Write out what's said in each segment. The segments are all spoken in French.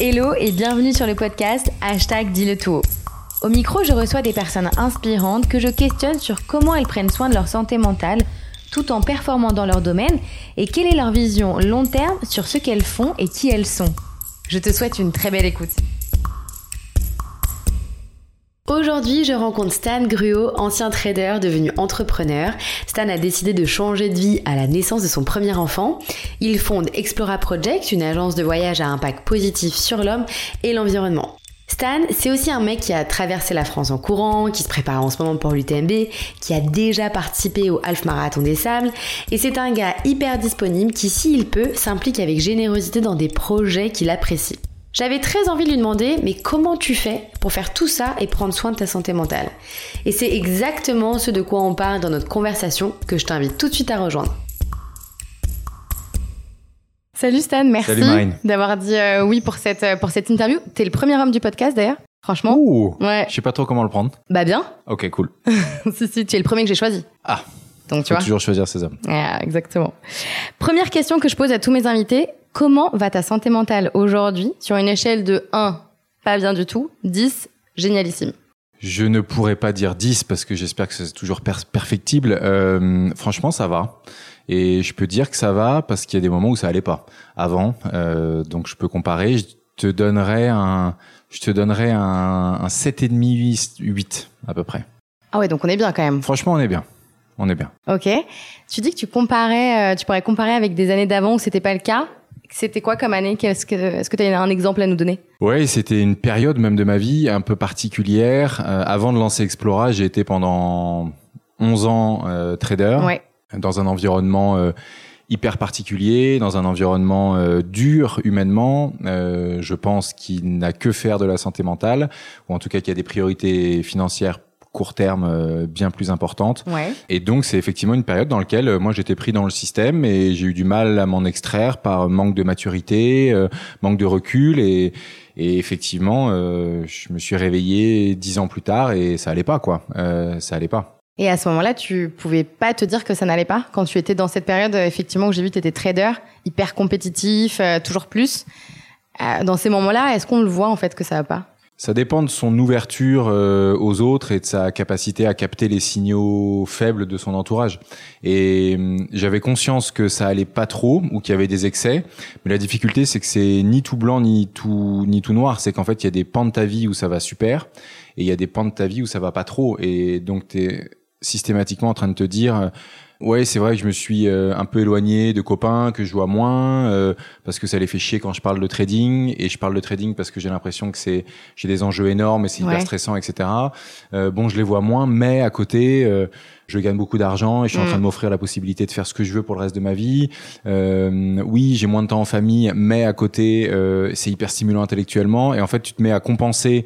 Hello et bienvenue sur le podcast Hashtag Dis-le tout. Au micro, je reçois des personnes inspirantes que je questionne sur comment elles prennent soin de leur santé mentale tout en performant dans leur domaine et quelle est leur vision long terme sur ce qu'elles font et qui elles sont. Je te souhaite une très belle écoute. Aujourd'hui, je rencontre Stan Gruot, ancien trader devenu entrepreneur. Stan a décidé de changer de vie à la naissance de son premier enfant. Il fonde Explora Project, une agence de voyage à impact positif sur l'homme et l'environnement. Stan, c'est aussi un mec qui a traversé la France en courant, qui se prépare en ce moment pour l'UTMB, qui a déjà participé au Half Marathon des Sables, et c'est un gars hyper disponible qui, s'il peut, s'implique avec générosité dans des projets qu'il apprécie. J'avais très envie de lui demander, mais comment tu fais pour faire tout ça et prendre soin de ta santé mentale? Et c'est exactement ce de quoi on parle dans notre conversation que je t'invite tout de suite à rejoindre. Salut Stan, merci d'avoir dit euh, oui pour cette, euh, pour cette interview. T'es le premier homme du podcast d'ailleurs, franchement. Ouh, ouais. Je sais pas trop comment le prendre. Bah bien. Ok, cool. si, si, tu es le premier que j'ai choisi. Ah. Donc tu Faut toujours choisir ses hommes. Yeah, exactement. Première question que je pose à tous mes invités. Comment va ta santé mentale aujourd'hui sur une échelle de 1, pas bien du tout, 10, génialissime? Je ne pourrais pas dire 10 parce que j'espère que c'est toujours perfectible. Euh, franchement, ça va. Et je peux dire que ça va parce qu'il y a des moments où ça allait pas avant. Euh, donc je peux comparer. Je te donnerais un, je te donnerais un, un 7,5, 8 à peu près. Ah ouais, donc on est bien quand même. Franchement, on est bien. On est bien. Ok. Tu dis que tu comparais, euh, tu pourrais comparer avec des années d'avant où c'était pas le cas. C'était quoi comme année? Est-ce que est-ce que tu as un exemple à nous donner? Oui, c'était une période même de ma vie un peu particulière. Euh, avant de lancer Explora, j'ai été pendant 11 ans euh, trader. Dans un environnement euh, hyper particulier, dans un environnement dur humainement, je pense qu'il n'a que faire de la santé mentale, ou en tout cas qu'il y a des priorités financières court terme euh, bien plus importante. Et donc c'est effectivement une période dans laquelle euh, moi j'étais pris dans le système et j'ai eu du mal à m'en extraire par manque de maturité, euh, manque de recul et, et effectivement je me suis réveillé dix ans plus tard et ça allait pas quoi, ça allait pas. Et à ce moment-là, tu pouvais pas te dire que ça n'allait pas quand tu étais dans cette période effectivement où j'ai vu que tu étais trader, hyper compétitif, toujours plus. dans ces moments-là, est-ce qu'on le voit en fait que ça va pas? Ça dépend de son ouverture euh, aux autres et de sa capacité à capter les signaux faibles de son entourage. Et hum, j'avais conscience que ça allait pas trop ou qu'il y avait des excès. Mais la difficulté, c'est que c'est ni tout blanc ni tout ni tout noir. C'est qu'en fait, il y a des pans de ta vie où ça va super et il y a des pans de ta vie où ça va pas trop. Et donc, tu es systématiquement en train de te dire Ouais, c'est vrai que je me suis euh, un peu éloigné de copains que je vois moins euh, parce que ça les fait chier quand je parle de trading et je parle de trading parce que j'ai l'impression que c'est j'ai des enjeux énormes et c'est hyper stressant, etc. Euh, bon, je les vois moins, mais à côté, je gagne beaucoup d'argent et je suis en train de mm. m'offrir la possibilité de faire ce que je veux pour le reste de ma vie. oui, j'ai moins de temps en famille, mais à côté, c'est hyper stimulant intellectuellement et en fait, tu te mets à compenser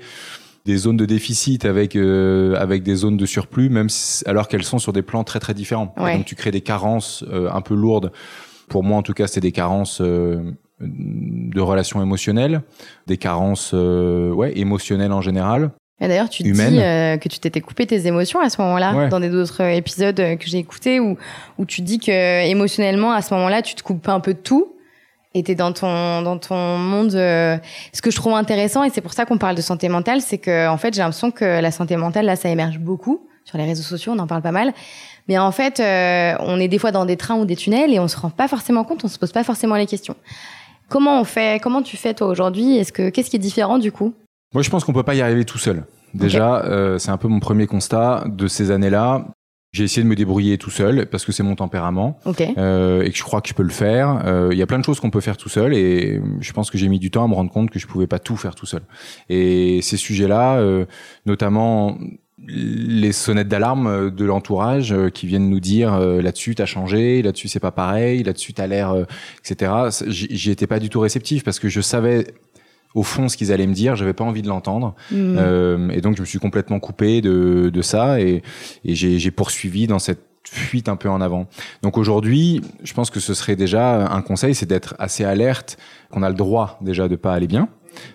des zones de déficit avec euh, avec des zones de surplus, même alors qu'elles sont sur des plans très très différents. Donc tu crées des carences euh, un peu lourdes. Pour moi, en tout cas, c'est des carences euh, de relations émotionnelles, des carences ouais émotionnelles en général. Et d'ailleurs, tu dis que tu t'étais coupé tes émotions à ce moment-là, dans des autres épisodes que j'ai écoutés, où, où tu dis que émotionnellement, à ce moment-là, tu te coupes un peu de tout et t'es dans ton dans ton monde. Euh, ce que je trouve intéressant et c'est pour ça qu'on parle de santé mentale, c'est que en fait j'ai l'impression que la santé mentale là ça émerge beaucoup sur les réseaux sociaux, on en parle pas mal. Mais en fait, euh, on est des fois dans des trains ou des tunnels et on se rend pas forcément compte, on se pose pas forcément les questions. Comment on fait Comment tu fais toi aujourd'hui? Est-ce que qu'est-ce qui est différent du coup? Moi, je pense qu'on peut pas y arriver tout seul. Déjà, euh, c'est un peu mon premier constat de ces années-là. J'ai essayé de me débrouiller tout seul parce que c'est mon tempérament euh, et que je crois que je peux le faire. Euh, il y a plein de choses qu'on peut faire tout seul et je pense que j'ai mis du temps à me rendre compte que je pouvais pas tout faire tout seul. Et ces sujets-là, euh, notamment les sonnettes d'alarme de l'entourage qui viennent nous dire là-dessus t'as changé, là-dessus c'est pas pareil, là-dessus t'as l'air, etc. J'y étais pas du tout réceptif parce que je savais au fond ce qu'ils allaient me dire, j'avais pas envie de l'entendre, mm. euh, et donc je me suis complètement coupé de, de ça et, et j'ai poursuivi dans cette fuite un peu en avant. Donc aujourd'hui, je pense que ce serait déjà un conseil, c'est d'être assez alerte, qu'on a le droit déjà de pas aller bien.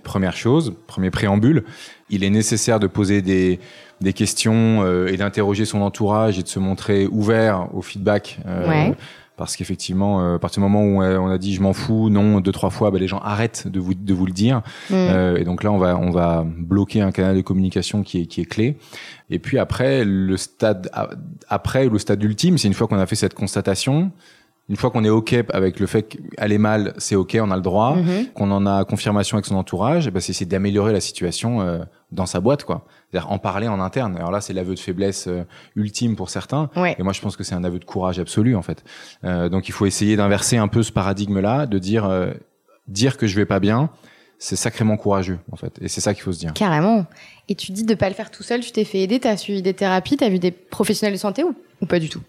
Première chose, premier préambule, il est nécessaire de poser des, des questions euh, et d'interroger son entourage et de se montrer ouvert au feedback. Euh, parce qu'effectivement, à partir du moment où on a dit je m'en fous, non, deux trois fois, bah, les gens arrêtent de vous de vous le dire. Mm. et donc là, on va on va bloquer un canal de communication qui est qui est clé. Et puis après, le stade après le stade ultime, c'est une fois qu'on a fait cette constatation une fois qu'on est OK avec le fait qu'elle est mal, c'est OK, on a le droit, mhm. qu'on en a confirmation avec son entourage, bah, c'est d'améliorer la situation euh, dans sa boîte, quoi. C'est-à-dire en parler en interne. Alors là, c'est l'aveu de faiblesse euh, ultime pour certains. Et moi, je pense que c'est un aveu de courage absolu, en fait. Euh, donc, il faut essayer d'inverser un peu ce paradigme-là, de dire, dire que je vais pas bien, c'est sacrément courageux, en fait. Et c'est ça qu'il faut se dire. Carrément. Et tu dis de pas le faire tout seul, tu t'es fait aider, tu as suivi des thérapies, tu as vu des professionnels de santé ou, ou pas du tout?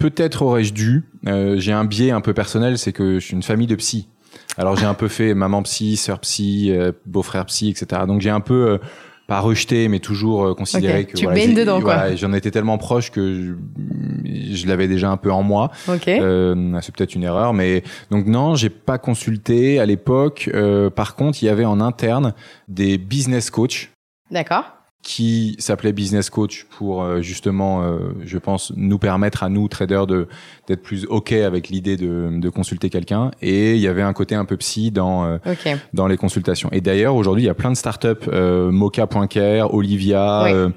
Peut-être aurais-je dû. Euh, j'ai un biais un peu personnel, c'est que je suis une famille de psy. Alors j'ai un peu fait maman psy, sœur psy, euh, beau-frère psy, etc. Donc j'ai un peu euh, pas rejeté, mais toujours considéré que tu voilà, dedans quoi. J'en étais tellement proche que je, l'avais déjà un peu en moi. Okay. c'est peut-être une erreur, mais donc non, j'ai pas consulté à l'époque. par contre, il y avait en interne des business coachs. D'accord qui s'appelait Business Coach pour euh, justement, euh, je pense, nous permettre à nous, traders, de d'être plus OK avec l'idée de, de consulter quelqu'un. Et il y avait un côté un peu psy dans, euh, dans les consultations. Et d'ailleurs, aujourd'hui, il y a plein de startups, euh, Mocha.care, Olivia,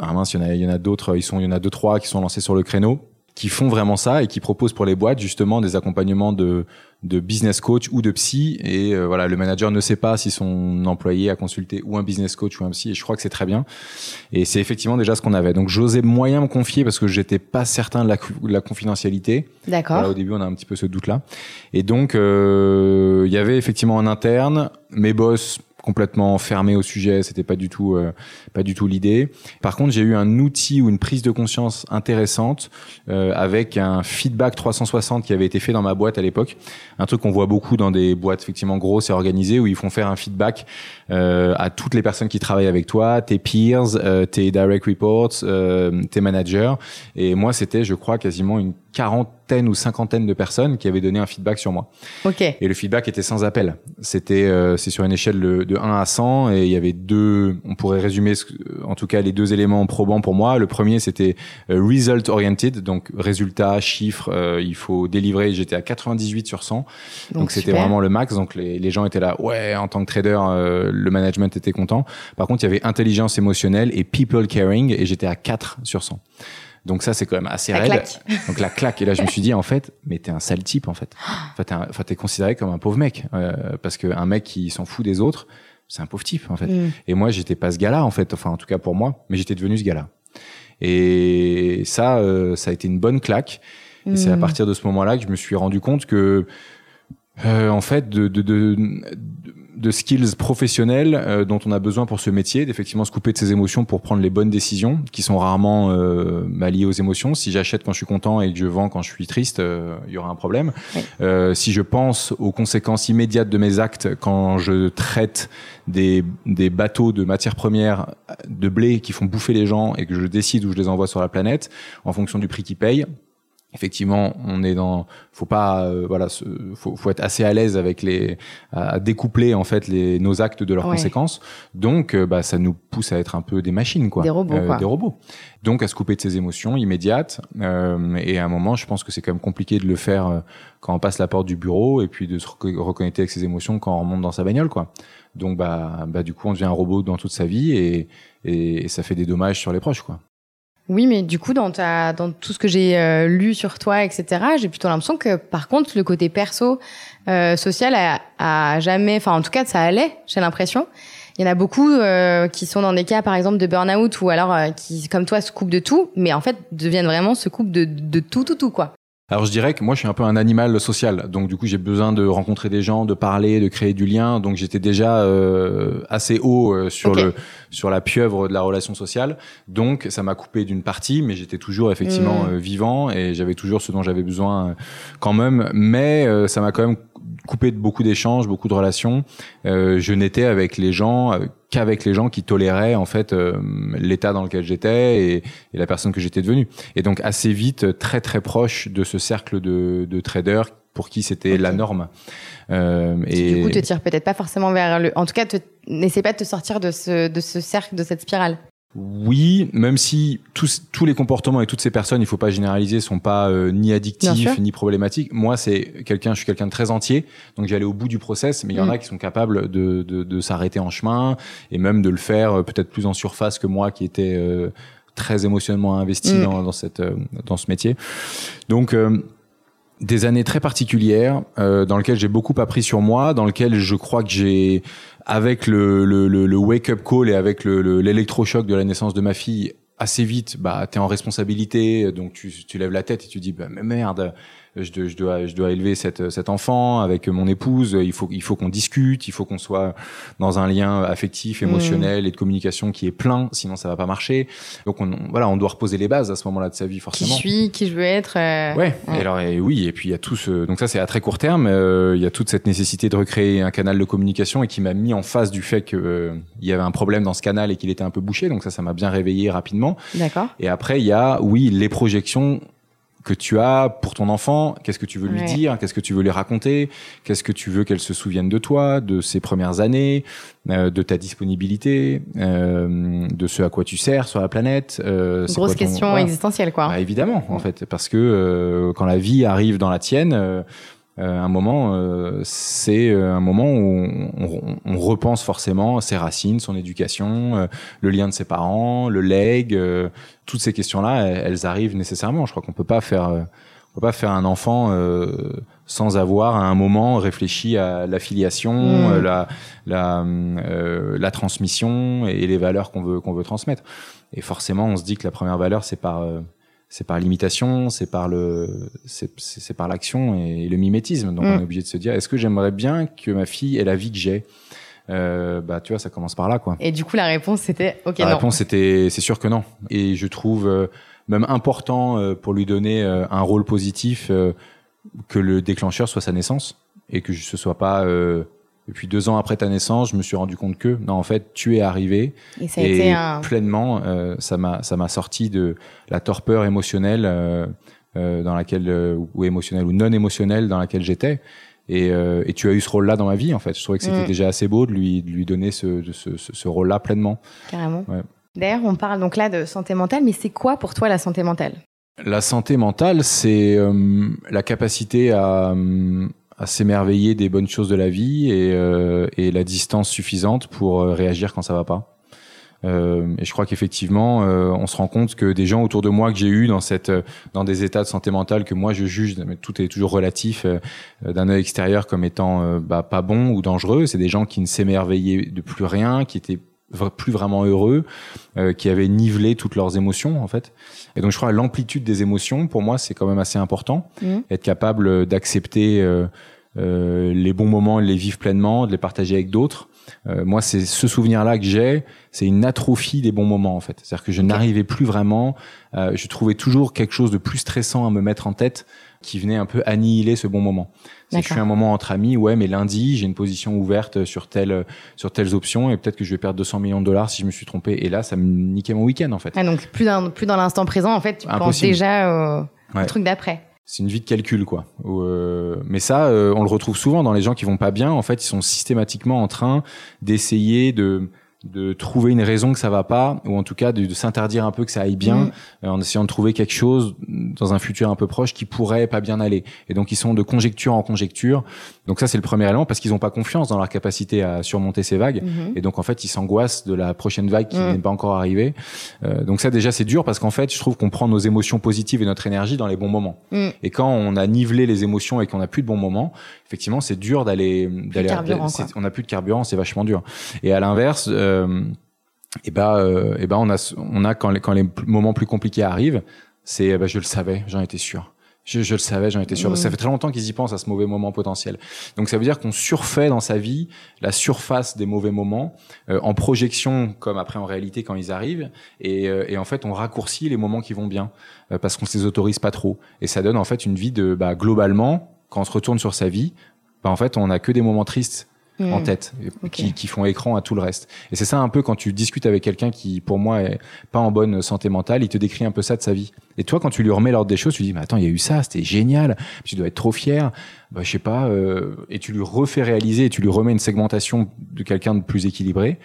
ah mince, il y en a, il y en a d'autres, ils sont, il y en a deux, trois qui sont lancés sur le créneau qui font vraiment ça et qui proposent pour les boîtes justement des accompagnements de, de business coach ou de psy. Et euh, voilà le manager ne sait pas si son employé a consulté ou un business coach ou un psy et je crois que c'est très bien. Et c'est effectivement déjà ce qu'on avait. Donc j'osais moyen me confier parce que j'étais pas certain de la, la confidentialité. D'accord. Au début on a un petit peu ce doute là et donc euh, il y avait effectivement en interne. Mes boss complètement fermé au sujet, c'était pas du tout euh, pas du tout l'idée. Par contre, j'ai eu un outil ou une prise de conscience intéressante euh, avec un feedback 360 qui avait été fait dans ma boîte à l'époque, un truc qu'on voit beaucoup dans des boîtes effectivement grosses et organisées où ils font faire un feedback euh, à toutes les personnes qui travaillent avec toi, tes peers, euh, tes direct reports, euh, tes managers et moi c'était je crois quasiment une quarantaine ou cinquantaine de personnes qui avaient donné un feedback sur moi. Ok. Et le feedback était sans appel. C'était euh, c'est sur une échelle de, de, 1 à 100 et il y avait deux. On pourrait résumer en tout cas les deux éléments probants pour moi. Le premier c'était euh, result oriented, donc résultat, chiffre. Euh, il faut délivrer. J'étais à 98 sur 100. Donc c'était vraiment le max. Donc les, les, gens étaient là. Ouais, en tant que trader, le management était content. Par contre, il y avait intelligence émotionnelle et people caring et j'étais à 4 sur 100. Donc ça, c'est quand même assez la raide. Claque. Donc la claque. Et là, je me suis dit, en fait, mais t'es un sale type, en fait. Enfin, t'es, considéré comme un pauvre mec. Euh, parce qu'un mec qui s'en fout des autres, c'est un pauvre type, en fait. Mm. Et moi, j'étais pas ce gars-là, en fait. Enfin, en tout cas pour moi. Mais j'étais devenu ce gars-là. Et ça, euh, ça a été une bonne claque. Et c'est à mm. partir de ce moment-là que je me suis rendu compte que, euh, en fait, de, de, de, de skills professionnels euh, dont on a besoin pour ce métier, d'effectivement se couper de ses émotions pour prendre les bonnes décisions, qui sont rarement euh, bah, liées aux émotions. Si j'achète quand je suis content et que je vends quand je suis triste, euh, il y aura un problème. Euh, si je pense aux conséquences immédiates de mes actes quand je traite des, des bateaux de matières premières de blé qui font bouffer les gens et que je décide où je les envoie sur la planète, en fonction du prix qu'ils payent, effectivement, on est dans, faut pas, euh, voilà, faut, faut, être assez à l'aise avec les, à découpler en fait les nos actes de leurs conséquences. Donc, euh, bah, ça nous pousse à être un peu des machines, quoi, des robots, euh, des robots. Donc, à se couper de ses émotions immédiates. et à un moment, je pense que c'est quand même compliqué de le faire quand on passe la porte du bureau et puis de se reconnecter avec ses émotions quand on remonte dans sa bagnole, quoi. Donc, bah, bah, du coup, on devient un robot dans toute sa vie et, et, et ça fait des dommages sur les proches, quoi. Oui, mais du coup, dans, ta, dans tout ce que j'ai euh, lu sur toi, etc., j'ai plutôt l'impression que, par contre, le côté perso, euh, social, a, a, jamais, enfin, en tout cas, ça allait, j'ai l'impression. Il y en a beaucoup euh, qui sont dans des cas, par exemple, de burn-out ou alors euh, qui, comme toi, se coupent de tout, mais en fait, deviennent vraiment se coupent de, de tout, tout, tout, quoi. Alors je dirais que moi je suis un peu un animal social, donc du coup j'ai besoin de rencontrer des gens, de parler, de créer du lien. Donc j'étais déjà euh, assez haut euh, sur le sur la pieuvre de la relation sociale. Donc ça m'a coupé d'une partie, mais j'étais toujours effectivement hmm. euh, vivant et j'avais toujours ce dont j'avais besoin quand même. Mais ça m'a quand même coupé de beaucoup d'échanges, beaucoup de relations. je n'étais avec les gens qu'avec les gens qui toléraient en fait euh, l'état dans lequel j'étais et, et, la personne que j'étais devenue. Et donc assez vite, très très proche de ce cercle de, de traders pour qui c'était la norme. Euh, et du coup, te tire peut-être pas forcément vers le. En tout cas, n'essaie pas de te sortir de ce de ce cercle, de cette spirale. Oui, même si tous, tous les comportements et toutes ces personnes, il faut pas généraliser, sont pas euh, ni addictifs ni problématiques. Moi, c'est quelqu'un, je suis quelqu'un de très entier, donc j'allais au bout du process. Mais il y en mm. a qui sont capables de, de, de s'arrêter en chemin et même de le faire euh, peut-être plus en surface que moi, qui était euh, très émotionnellement investi mm. dans, dans, cette dans ce métier. Donc des années très particulières euh, dans lesquelles j'ai beaucoup appris sur moi, dans lesquelles je crois que j'ai, avec le, wake-up call et avec l'électrochoc de la naissance de ma fille, assez vite, bah, tu es en responsabilité, donc tu, tu lèves la tête et tu dis, bah, mais merde, je, dois, je, dois, je dois élever cette, cet enfant avec mon épouse. Il faut, il faut qu'on discute, il faut qu'on soit dans un lien affectif, émotionnel et de communication qui est plein, sinon ça va pas marcher. Donc on, voilà, on doit reposer les bases à ce moment-là de sa vie forcément. Qui je suis, qui je veux être. Euh, ouais. Et alors et oui, et puis il y a tout ce, donc ça c'est à très court terme. Euh, il y a toute cette nécessité de recréer un canal de communication et qui m'a mis en face du fait que euh, y avait un problème dans ce canal et qu'il était un peu bouché. Donc ça, ça m'a bien réveillé rapidement. D'accord. Et après il y a oui les projections que tu as pour ton enfant, qu'est-ce que tu veux lui dire, qu'est-ce que tu veux lui raconter, qu'est-ce que tu veux qu'elle se souvienne de toi, de ses premières années, euh, de ta disponibilité, euh, de ce à quoi tu sers sur la planète. Euh, Grosse question existentielle, quoi. Bah, évidemment, en fait, parce que euh, quand la vie arrive dans la tienne, euh, un moment, euh, c'est euh, un moment où on, repense forcément ses racines, son éducation, le lien de ses parents, le leg, toutes ces questions-là, elles, arrivent nécessairement. Je crois qu'on peut pas faire, on peut pas faire un enfant sans avoir à un moment réfléchi à l'affiliation, mmh. la, la, la transmission et les valeurs qu'on veut qu'on veut transmettre. Et forcément, on se dit que la première valeur, c'est par c'est par l'imitation, c'est par le, c'est par l'action et le mimétisme. Donc mm. on est obligé de se dire, est-ce que j'aimerais bien que ma fille ait la vie que j'ai? Euh, Bah tu vois, ça commence par là, quoi. Et du coup, la réponse c'était, ok. La réponse c'était, c'est sûr que non. Et je trouve euh, même important euh, pour lui donner euh, un rôle positif que le déclencheur soit sa naissance et que ce soit pas et puis deux ans après ta naissance, je me suis rendu compte que non, en fait, tu es arrivé et, ça a été un... pleinement, euh, ça m'a ça m'a sorti de la torpeur émotionnelle euh, euh dans laquelle ou émotionnelle ou non émotionnelle dans laquelle j'étais. Et, et, tu as eu ce rôle-là dans ma vie, en fait. Je trouvais que c'était mm. déjà assez beau de lui de lui donner ce ce, ce, ce rôle-là pleinement. Carrément. Ouais. D'ailleurs, on parle donc là de santé mentale, mais c'est quoi pour toi la santé mentale? La santé mentale, c'est la capacité à à s'émerveiller des bonnes choses de la vie et, euh, et la distance suffisante pour euh, réagir quand ça va pas. Euh, et je crois qu'effectivement, euh, on se rend compte que des gens autour de moi que j'ai eu dans cette, dans des états de santé mentale que moi je juge, mais tout est toujours relatif euh, d'un œil extérieur comme étant bah, pas bon ou dangereux. C'est des gens qui ne s'émerveillaient de plus rien, qui étaient plus vraiment heureux, euh, qui avaient nivelé toutes leurs émotions en fait. Et donc je crois l'amplitude des émotions pour moi c'est quand même assez important, mmh. être capable d'accepter euh, euh, les bons moments, de les vivre pleinement, de les partager avec d'autres. Euh, moi c'est ce souvenir là que j'ai, c'est une atrophie des bons moments en fait. C'est-à-dire que je n'arrivais plus vraiment, euh, je trouvais toujours quelque chose de plus stressant à me mettre en tête qui venait un peu annihiler ce bon moment. Si je suis un moment entre amis, ouais, mais lundi, j'ai une position ouverte sur telle, sur telles options et peut-être que je vais perdre 200 millions de dollars si je me suis trompé. Et là, ça me niquait mon week-end, en fait. Ah, donc, plus dans, plus dans l'instant présent, en fait, tu penses déjà au, truc d'après. C'est une vie de calcul, quoi. Euh, mais ça, euh, on le retrouve souvent dans les gens qui vont pas bien. En fait, ils sont systématiquement en train d'essayer de de trouver une raison que ça va pas ou en tout cas de, de s'interdire un peu que ça aille bien mm. euh, en essayant de trouver quelque chose dans un futur un peu proche qui pourrait pas bien aller et donc ils sont de conjecture en conjecture donc ça c'est le premier élément parce qu'ils ont pas confiance dans leur capacité à surmonter ces vagues mm-hmm. et donc en fait ils s'angoissent de la prochaine vague qui mm. n'est pas encore arrivée euh, donc ça déjà c'est dur parce qu'en fait je trouve qu'on prend nos émotions positives et notre énergie dans les bons moments mm. et quand on a nivelé les émotions et qu'on a plus de bons moments effectivement c'est dur d'aller d'aller on a plus de carburant c'est vachement dur et à l'inverse euh, et ben, euh, et ben on a, on a quand les, quand les moments plus compliqués arrivent, c'est, ben, je le savais, j'en étais sûr. Je, je, le savais, j'en étais sûr. Ça fait très longtemps qu'ils y pensent à ce mauvais moment potentiel. Donc ça veut dire qu'on surfait dans sa vie la surface des mauvais moments euh, en projection comme après en réalité quand ils arrivent. Et, et en fait, on raccourcit les moments qui vont bien parce qu'on se les autorise pas trop. Et ça donne en fait une vie de bah, globalement quand on se retourne sur sa vie, bah, en fait on a que des moments tristes en hmm. tête, qui, qui, font écran à tout le reste. Et c'est ça un peu quand tu discutes avec quelqu'un qui, pour moi, est pas en bonne santé mentale, il te décrit un peu ça de sa vie. Et toi, quand tu lui remets l'ordre des choses, tu dis, mais attends, il y a eu ça, c'était génial, tu dois être trop fier, bah, je sais pas, euh, et tu lui refais réaliser, et tu lui remets une segmentation de quelqu'un de plus équilibré.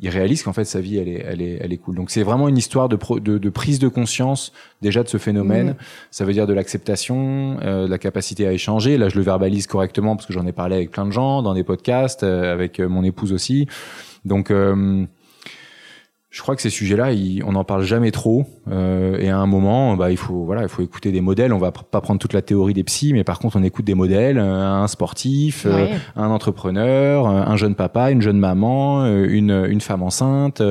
Il réalise qu'en fait sa vie elle est elle est elle est cool. Donc c'est vraiment une histoire de, de, de prise de conscience déjà de ce phénomène. Mmh. Ça veut dire de l'acceptation, euh, de la capacité à échanger. Là je le verbalise correctement parce que j'en ai parlé avec plein de gens dans des podcasts, euh, avec euh, mon épouse aussi. Donc euh, je crois que ces sujets-là, on n'en parle jamais trop. Euh, et à un moment, bah, il faut voilà, il faut écouter des modèles. On va pas prendre toute la théorie des psys, mais par contre, on écoute des modèles. Euh, un sportif, euh, un entrepreneur, un jeune papa, une jeune maman, une, une femme enceinte,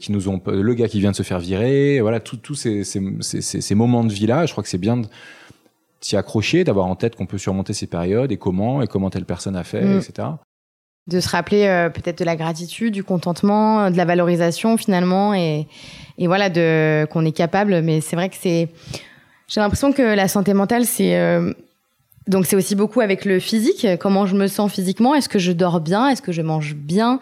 qui nous ont, le gars qui vient de se faire virer. Voilà, tous ces, ces, ces, ces, moments de vie-là. Je crois que c'est bien de s'y accrocher, d'avoir en tête qu'on peut surmonter ces périodes et comment et comment telle personne a fait, mm. etc de se rappeler euh, peut-être de la gratitude, du contentement, euh, de la valorisation finalement, et, et voilà, de qu'on est capable. Mais c'est vrai que c'est, j'ai l'impression que la santé mentale, c'est euh, donc c'est aussi beaucoup avec le physique, comment je me sens physiquement, est-ce que je dors bien, est-ce que je mange bien,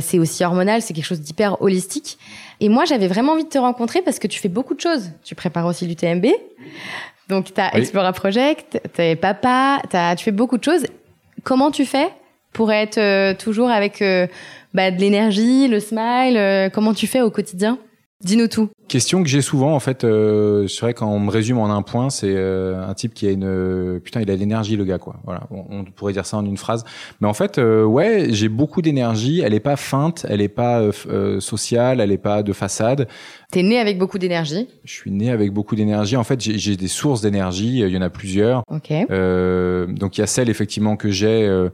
c'est aussi hormonal, c'est quelque chose d'hyper holistique. Et moi, j'avais vraiment envie de te rencontrer parce que tu fais beaucoup de choses. Tu prépares aussi l'UTMB, donc tu as Explora Project, tu es papa, as, tu fais beaucoup de choses. Comment tu fais pour être euh, toujours avec euh, bah, de l'énergie, le smile euh, Comment tu fais au quotidien? Dis-nous tout. Question que j'ai souvent en fait. Euh, c'est vrai quand on me résume en un point, c'est un type qui a une putain, il a l'énergie le gars quoi. Voilà, on, pourrait dire ça en une phrase. Mais en fait, ouais, j'ai beaucoup d'énergie. Elle est pas feinte, elle est pas sociale, elle est pas de façade. T'es né avec beaucoup d'énergie? Je suis né avec beaucoup d'énergie. En fait, j'ai des sources d'énergie. Il y en a plusieurs. Ok. donc il y a celle effectivement que j'ai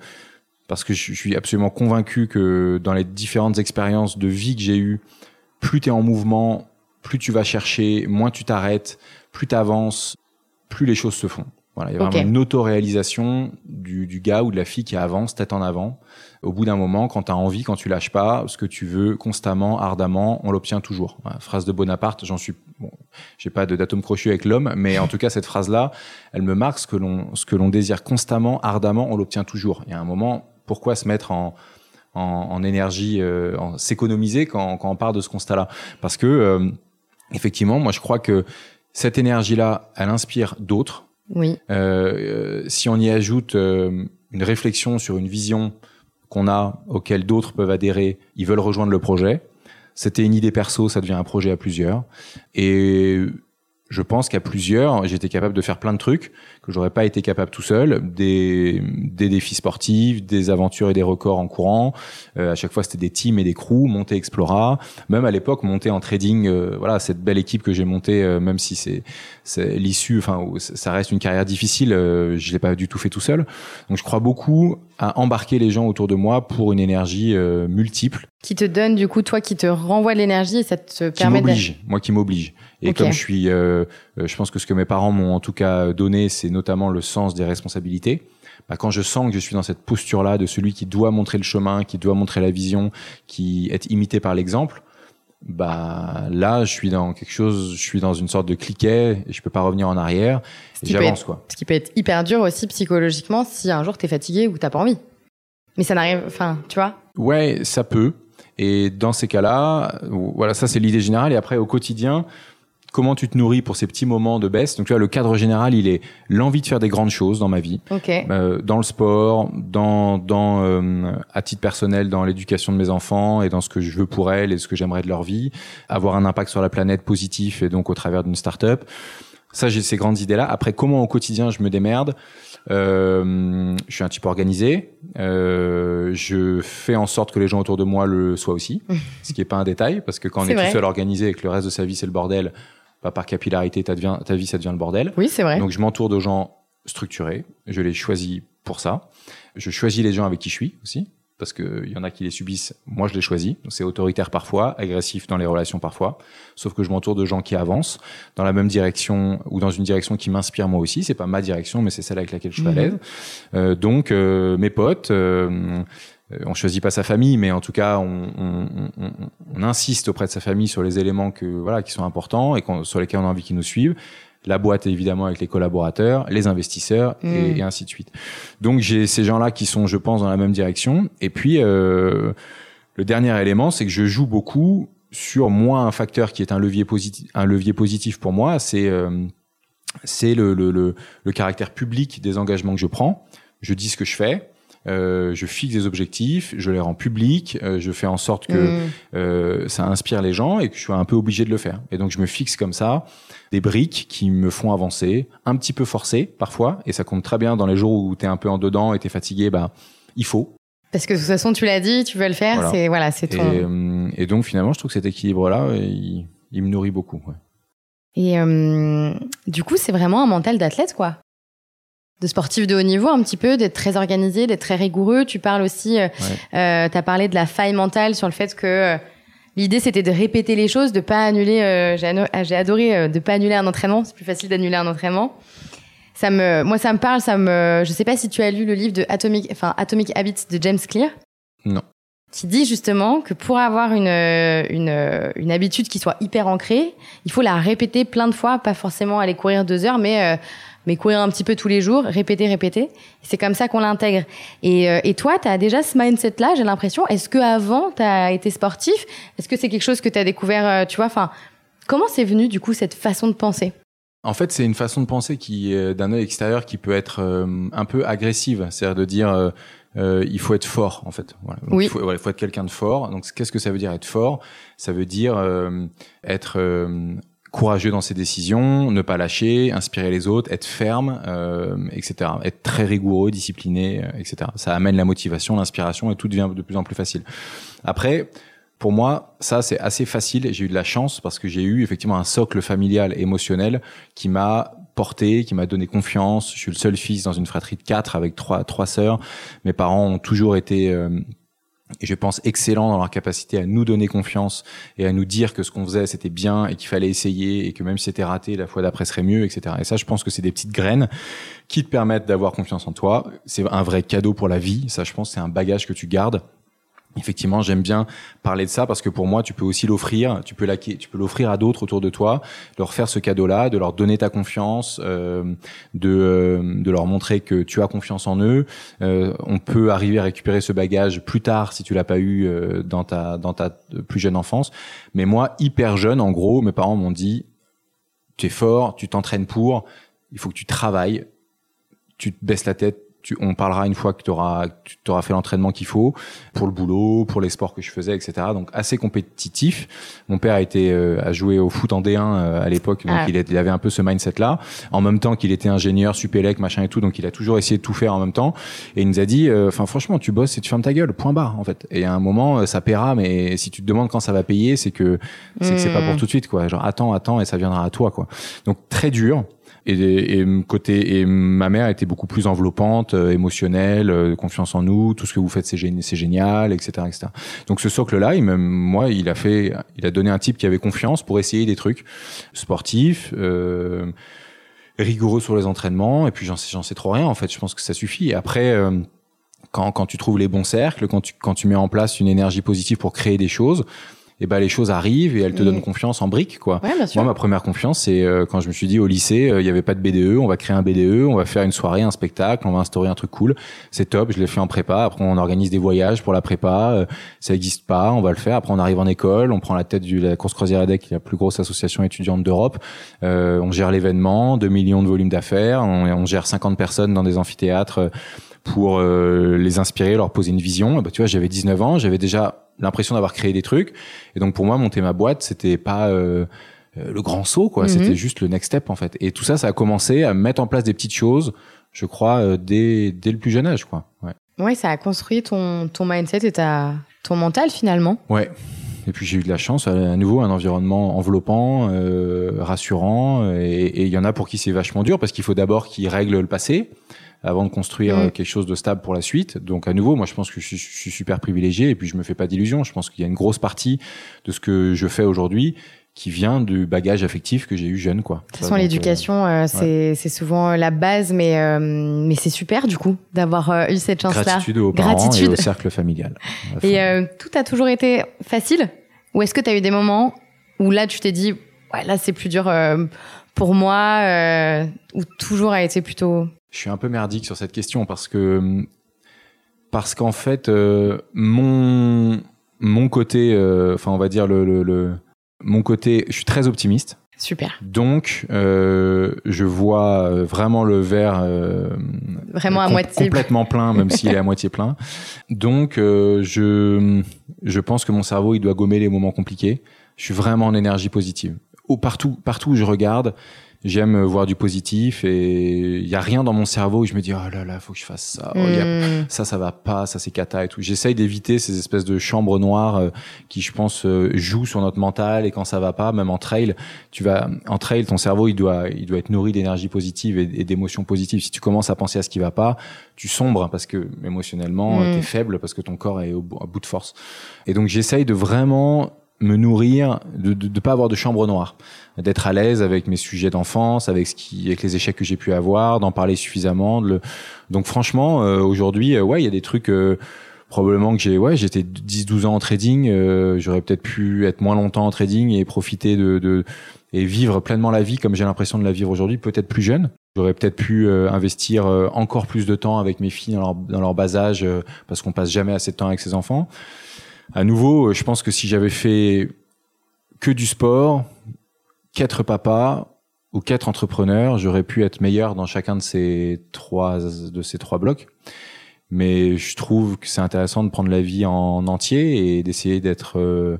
parce que je suis absolument convaincu que dans les différentes expériences de vie que j'ai eues, plus tu es en mouvement, plus tu vas chercher, moins tu t'arrêtes, plus tu avances, plus les choses se font. Voilà, il y a vraiment une auto-réalisation du, du, gars ou de la fille qui avance tête en avant. Au bout d'un moment, quand tu as envie, quand tu lâches pas, ce que tu veux constamment, ardemment, on l'obtient toujours. phrase de Bonaparte, j'en suis, bon, j'ai pas d'atome crochu avec l'homme, mais en tout cas cette phrase-là, elle me marque ce que l'on, ce que l'on désire constamment, ardemment, on l'obtient toujours. Il y a un moment, pourquoi se mettre en, en, énergie, euh, en s'économiser quand, quand, on part de ce constat-là Parce que euh, effectivement, moi je crois que cette énergie-là, elle inspire d'autres. Oui. Euh, si on y ajoute une réflexion sur une vision qu'on a, auquel d'autres peuvent adhérer, ils veulent rejoindre le projet. C'était une idée perso, ça devient un projet à plusieurs. Et je pense qu'à plusieurs, j'étais capable de faire plein de trucs que j'aurais pas été capable tout seul, des, des défis sportifs, des aventures et des records en courant. Euh, à chaque fois, c'était des teams et des crews, monter Explora. Même à l'époque, monter en trading, euh, voilà, cette belle équipe que j'ai montée, euh, même si c'est, c'est l'issue, enfin, ça reste une carrière difficile, je l'ai pas du tout fait tout seul. Donc, je crois beaucoup à embarquer les gens autour de moi pour une énergie multiple. Qui te donne, du coup, toi, qui te renvoie l'énergie et ça te permet qui m'oblige, moi qui m'oblige. Et comme je suis, euh, euh, je pense que ce que mes parents m'ont en tout cas donné, c'est notamment le sens des responsabilités. Bah, quand je sens que je suis dans cette posture-là de celui qui doit montrer le chemin, qui doit montrer la vision, qui est imité par l'exemple, bah là, je suis dans quelque chose, je suis dans une sorte de cliquet et je peux pas revenir en arrière. Et j'avance quoi. Ce qui peut être hyper dur aussi psychologiquement si un jour tu es fatigué ou t'as pas envie. Mais ça n'arrive, enfin, tu vois. Ouais, ça peut. Et dans ces cas-là, voilà, ça c'est l'idée générale. Et après, au quotidien, comment tu te nourris pour ces petits moments de baisse. Donc tu vois, le cadre général, il est l'envie de faire des grandes choses dans ma vie, euh, dans le sport, dans, dans euh, à titre personnel, dans l'éducation de mes enfants et dans ce que je veux pour elles et ce que j'aimerais de leur vie, avoir un impact sur la planète positif et donc au travers d'une start-up. Ça, j'ai ces grandes idées-là. Après, comment au quotidien je me démerde? Euh, Je suis un type organisé. Euh, je fais en sorte que les gens autour de moi le soient aussi, ce qui est pas un détail, parce que quand on est, tout seul organisé et que le reste de sa vie c'est le bordel, pas par capillarité, ta, ta vie, ça devient le bordel. Oui, c'est vrai. Donc, je m'entoure de gens structurés. Je les choisis pour ça. Je choisis les gens avec qui je suis aussi. Parce qu'il y en a qui les subissent. Moi, je les choisis. C'est autoritaire parfois, agressif dans les relations parfois. Sauf que je m'entoure de gens qui avancent dans la même direction ou dans une direction qui m'inspire moi aussi. C'est pas ma direction, mais c'est celle avec laquelle je suis à mhm. l'aise. Euh, donc, euh, mes potes, euh, on choisit pas sa famille, mais en tout cas, on, on, on, on, insiste auprès de sa famille sur les éléments que voilà qui sont importants et sur lesquels on a envie qu'ils nous suivent. La boîte évidemment avec les collaborateurs, les investisseurs et, mm. et, ainsi de suite. Donc j'ai ces gens-là qui sont, je pense, dans la même direction. Et puis euh, le dernier élément, c'est que je joue beaucoup sur moi un facteur qui est un levier positif, un levier positif pour moi, c'est euh, c'est le, le, le, le caractère public des engagements que je prends. Je dis ce que je fais euh, je fixe des objectifs, je les rends publics, euh, je fais en sorte que Mm. euh, ça inspire les gens et que je suis un peu obligé de le faire. Et donc je me fixe comme ça des briques qui me font avancer, un petit peu forcé parfois, et ça compte très bien dans les jours où tu es un peu en dedans et tu es fatigué, bah il faut. Parce que de toute façon, tu l'as dit, tu veux le faire, Voilà. c'est voilà, c'est ton. et donc finalement, je trouve que cet équilibre-là, il, il me nourrit beaucoup. ouais. Et euh, du coup, c'est vraiment un mental d'athlète, quoi. De sportif de haut niveau, un petit peu, d'être très organisé, d'être très rigoureux. Tu parles aussi, euh, euh, t'as parlé de la faille mentale sur le fait que euh, l'idée c'était de répéter les choses, de pas annuler. euh, j'ai ah, j'ai adoré euh, de pas annuler un entraînement. C'est plus facile d'annuler un entraînement. Ça me, moi, ça me parle. Ça me, je sais pas si tu as lu le livre de Atomic, enfin Atomic Habits de James Clear. Non. Qui dit justement que pour avoir une, une, une habitude qui soit hyper ancrée, il faut la répéter plein de fois, pas forcément aller courir deux heures, mais, mais courir un petit peu tous les jours, répéter, répéter. C'est comme ça qu'on l'intègre. Et, euh, et toi, tu as déjà ce mindset-là, j'ai l'impression. Est-ce que avant tu as été sportif? Est-ce que c'est quelque chose que tu as découvert, euh, tu vois Enfin, comment c'est venu du coup cette façon de penser? En fait, c'est une façon de penser qui, d'un œil extérieur, qui peut être euh, un peu agressive. C'est-à-dire de dire, euh, euh, il faut être fort, en fait. Voilà. Donc, Oui. Il faut, faut être quelqu'un de fort. Donc, qu'est-ce que ça veut dire être fort? Ça veut dire être courageux dans ses décisions, ne pas lâcher, inspirer les autres, être ferme, euh, etc. Être très rigoureux, discipliné, euh, etc. Ça amène la motivation, l'inspiration, et tout devient de plus en plus facile. Après. Pour moi, ça c'est assez facile. J'ai eu de la chance parce que j'ai eu effectivement un socle familial émotionnel qui m'a porté, qui m'a donné confiance. Je suis le seul fils dans une fratrie de quatre avec trois trois sœurs. Mes parents ont toujours été euh, et je pense excellents dans leur capacité à nous donner confiance et à nous dire que ce qu'on faisait c'était bien et qu'il fallait essayer et que même si c'était raté la fois d'après serait mieux etc et ça je pense que c'est des petites graines qui te permettent d'avoir confiance en toi. C'est un vrai cadeau pour la vie. Ça je pense c'est un bagage que tu gardes Effectivement, j'aime bien parler de ça parce que pour moi, tu peux aussi l'offrir, tu peux tu peux l'offrir à d'autres autour de toi, leur faire ce cadeau-là, de leur donner ta confiance, euh, de euh, de leur montrer que tu as confiance en eux. Euh, on peut arriver à récupérer ce bagage plus tard si tu l'as pas eu dans ta dans ta plus jeune enfance. Mais moi, hyper jeune, en gros, mes parents m'ont dit tu es fort, tu t'entraînes pour, il faut que tu travailles, tu te baisses la tête, tu, on parlera une fois que auras, tu auras fait l'entraînement qu'il faut pour le boulot, pour les sports que je faisais, etc. Donc assez compétitif. Mon père a été euh, a joué au foot en D1 euh, à l'époque, donc Ah. il, avait un peu ce mindset-là. En même temps qu'il était ingénieur, supélec, machin et tout, donc il a toujours essayé de tout faire en même temps. Et il nous a dit, euh, enfin franchement, tu bosses et tu fermes ta gueule, point barre en fait. Et à un moment, euh, ça paiera, mais si tu te demandes quand ça va payer, c'est que c'est que c'est pas pour Mm. tout de suite quoi. Genre attends, attends et ça viendra à toi quoi. Donc très dur. Et, et côté et ma mère était beaucoup plus enveloppante, euh, émotionnelle, euh, confiance en nous, tout ce que vous faites c'est génial, etc., etc. Donc ce socle là, il moi, il a fait, il a donné un type qui avait confiance pour essayer des trucs sportifs. Euh, rigoureux sur les entraînements et puis j'en sais j'en sais trop rien en fait je pense que ça suffit et après euh, quand, quand tu trouves les bons cercles quand tu quand tu mets en place une énergie positive pour créer des choses et ben les choses arrivent et elles te donnent confiance en briques quoi Ouais, bien sûr. moi, ma première confiance, c'est euh, quand je me suis dit au lycée, euh, il y avait pas de BDE, on va créer un BDE, on va faire une soirée, un spectacle, on va instaurer un truc cool. C'est top, je l'ai fait en prépa. Après, on organise des voyages pour la prépa. euh, ça existe pas, on va le faire. Après, on arrive en école, on prend la tête de la course croisière EDEC, qui est la plus grosse association étudiante d'Europe. Euh, on gère l'événement, 2 millions de volumes d'affaires. On, on gère 50 personnes dans des amphithéâtres pour euh, les inspirer, leur poser une vision. Et bah, tu vois, j'avais 19 ans, j'avais déjà l'impression d'avoir créé des trucs. Et donc, pour moi, monter ma boîte, c'était pas euh, euh, le grand saut, quoi. Mhm. C'était juste le next step, en fait. Et tout ça, ça a commencé à mettre en place des petites choses, je crois, euh, dès, dès le plus jeune âge, quoi. Ouais. Ouais, ça a construit ton, ton mindset et ta, ton mental finalement. Ouais. Et puis j'ai eu de la chance, à nouveau un environnement enveloppant, euh, rassurant, et et il y en a pour qui c'est vachement dur parce qu'il faut d'abord qu'ils règlent le passé avant de construire Mm. euh, quelque chose de stable pour la suite. Donc à nouveau, moi je pense que je suis, je suis super privilégié et puis je me fais pas d'illusions. Je pense qu'il y a une grosse partie de ce que je fais aujourd'hui qui vient du bagage affectif que j'ai eu jeune, quoi. De toute façon, l'éducation, euh, c'est c'est souvent la base, mais, euh, mais c'est super du coup d'avoir euh, eu cette euh, chance-là. Gratitude aux parents Gratitude. et au cercle familial. Et euh, tout a toujours été facile Ou est-ce que tu as eu des moments où là tu t'es dit, ouais, là c'est plus dur euh, pour moi, euh, ou toujours a été plutôt. Je suis un peu merdique sur cette question parce que parce qu'en fait euh, mon mon côté, euh, enfin on va dire le, le, le- mon côté, je suis très optimiste. Super. Donc, euh, je vois vraiment le verre vraiment à moitié complètement plein, même s'il est à moitié plein. Donc, je je pense que mon cerveau il doit gommer les moments compliqués. Je suis vraiment en énergie positive. Ou partout partout où je regarde, j'aime voir du positif et il y a rien dans mon cerveau où je me dis oh là là faut que je fasse ça oh, y a, Hmm. ça ça va pas ça c'est cata et tout j'essaye d'éviter ces espèces de chambres noires euh, qui je pense euh, jouent sur notre mental et quand ça va pas même en trail tu vas en trail ton cerveau il doit il doit être nourri d'énergie positive et, et d'émotions positives si tu commences à penser à ce qui va pas tu sombres parce que émotionnellement Mm. tu t'es faible parce que ton corps est au, à bout de force et donc j'essaye de vraiment me nourrir de, de pas avoir de chambre noire d'être à l'aise avec mes sujets d'enfance, avec ce qui, avec les échecs que j'ai pu avoir, d'en parler suffisamment. de le... Donc franchement, euh, aujourd'hui, euh, ouais, il y a des trucs. euh, probablement que j'ai, ouais, j'étais 10-12 ans en trading. euh, J'aurais peut-être pu être moins longtemps en trading et profiter de, de et vivre pleinement la vie comme j'ai l'impression de la vivre aujourd'hui. Peut-être plus jeune. J'aurais peut-être pu euh, investir euh, encore plus de temps avec mes filles dans leur, dans leur bas âge euh, parce qu'on passe jamais assez de temps avec ses enfants. À nouveau, euh, je pense que si j'avais fait que du sport, quatre papas ou quatre entrepreneurs, j'aurais pu être meilleur dans chacun de ces trois de ces trois blocs. Mais je trouve que c'est intéressant de prendre la vie en entier et d'essayer d'être euh,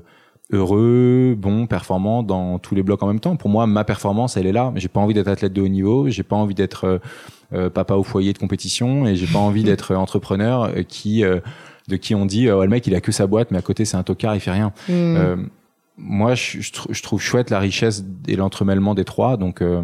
heureux, bon, performant dans tous les blocs en même temps. Pour moi, ma performance, elle est là. J'ai pas envie d'être athlète de haut niveau, j'ai pas envie d'être euh, papa au foyer de compétition et j'ai pas envie d'être entrepreneur qui de qui on dit euh, ouais, le mec il a que sa boîte mais à côté c'est un tocard il fait rien Hmm. euh, moi, je, je trouve chouette la richesse et l'entremêlement des trois, donc euh,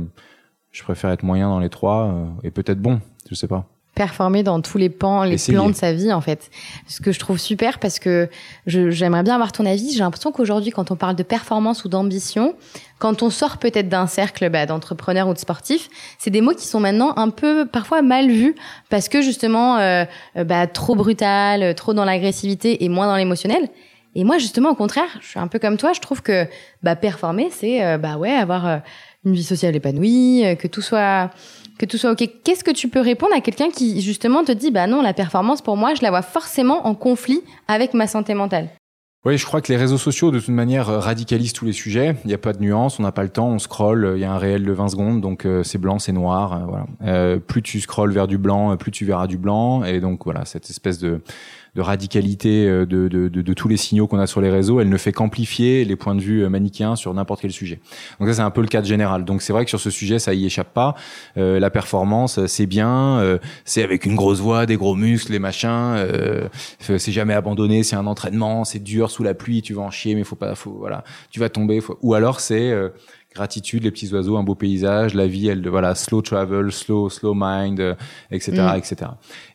je préfère être moyen dans les trois euh, et peut-être bon, je sais pas. Performer dans tous les pans, les Essayer. plans de sa vie en fait. Ce que je trouve super parce que j'aimerais bien avoir ton avis. J'ai l'impression qu'aujourd'hui, quand on parle de performance ou d'ambition, quand on sort peut-être d'un cercle bah, d'entrepreneurs ou de sportifs, c'est des mots qui sont maintenant un peu parfois mal vus parce que justement euh, euh, bah, trop brutal, trop dans l'agressivité et moins dans l'émotionnel. Et moi justement au contraire, je suis un peu comme toi. Je trouve que bah, performer, c'est euh, bah ouais avoir euh, une vie sociale épanouie, que tout soit que tout soit ok. Qu'est-ce que tu peux répondre à quelqu'un qui justement te dit bah non la performance pour moi je la vois forcément en conflit avec ma santé mentale? Oui, je crois que les réseaux sociaux, de toute manière, euh, radicalisent tous les sujets. Il n'y a pas de nuance, on n'a pas le temps, on scrolle, euh, il y a un réel de 20 secondes, donc euh, c'est blanc, c'est noir. voilà. Plus tu scrolles vers du blanc, plus tu verras du blanc. Et donc voilà, cette espèce de, de radicalité euh, de, de, de, tous les signaux qu'on a sur les réseaux, elle ne fait qu'amplifier les points de vue euh, manichéens sur n'importe quel sujet. Donc ça, c'est un peu le cadre général. Donc c'est vrai que sur ce sujet, ça y échappe pas. Euh, la performance, euh, c'est bien, euh, c'est avec une grosse voix, des gros muscles, les machins. euh, c'est jamais abandonné, c'est un entraînement, c'est dur sous la pluie, tu vas en chier, mais faut pas, faut voilà, tu vas tomber. Faut... Ou alors c'est gratitude, les petits oiseaux, un beau paysage, la vie, elle, voilà, slow travel, slow, slow mind, euh, etc., Mm. etc.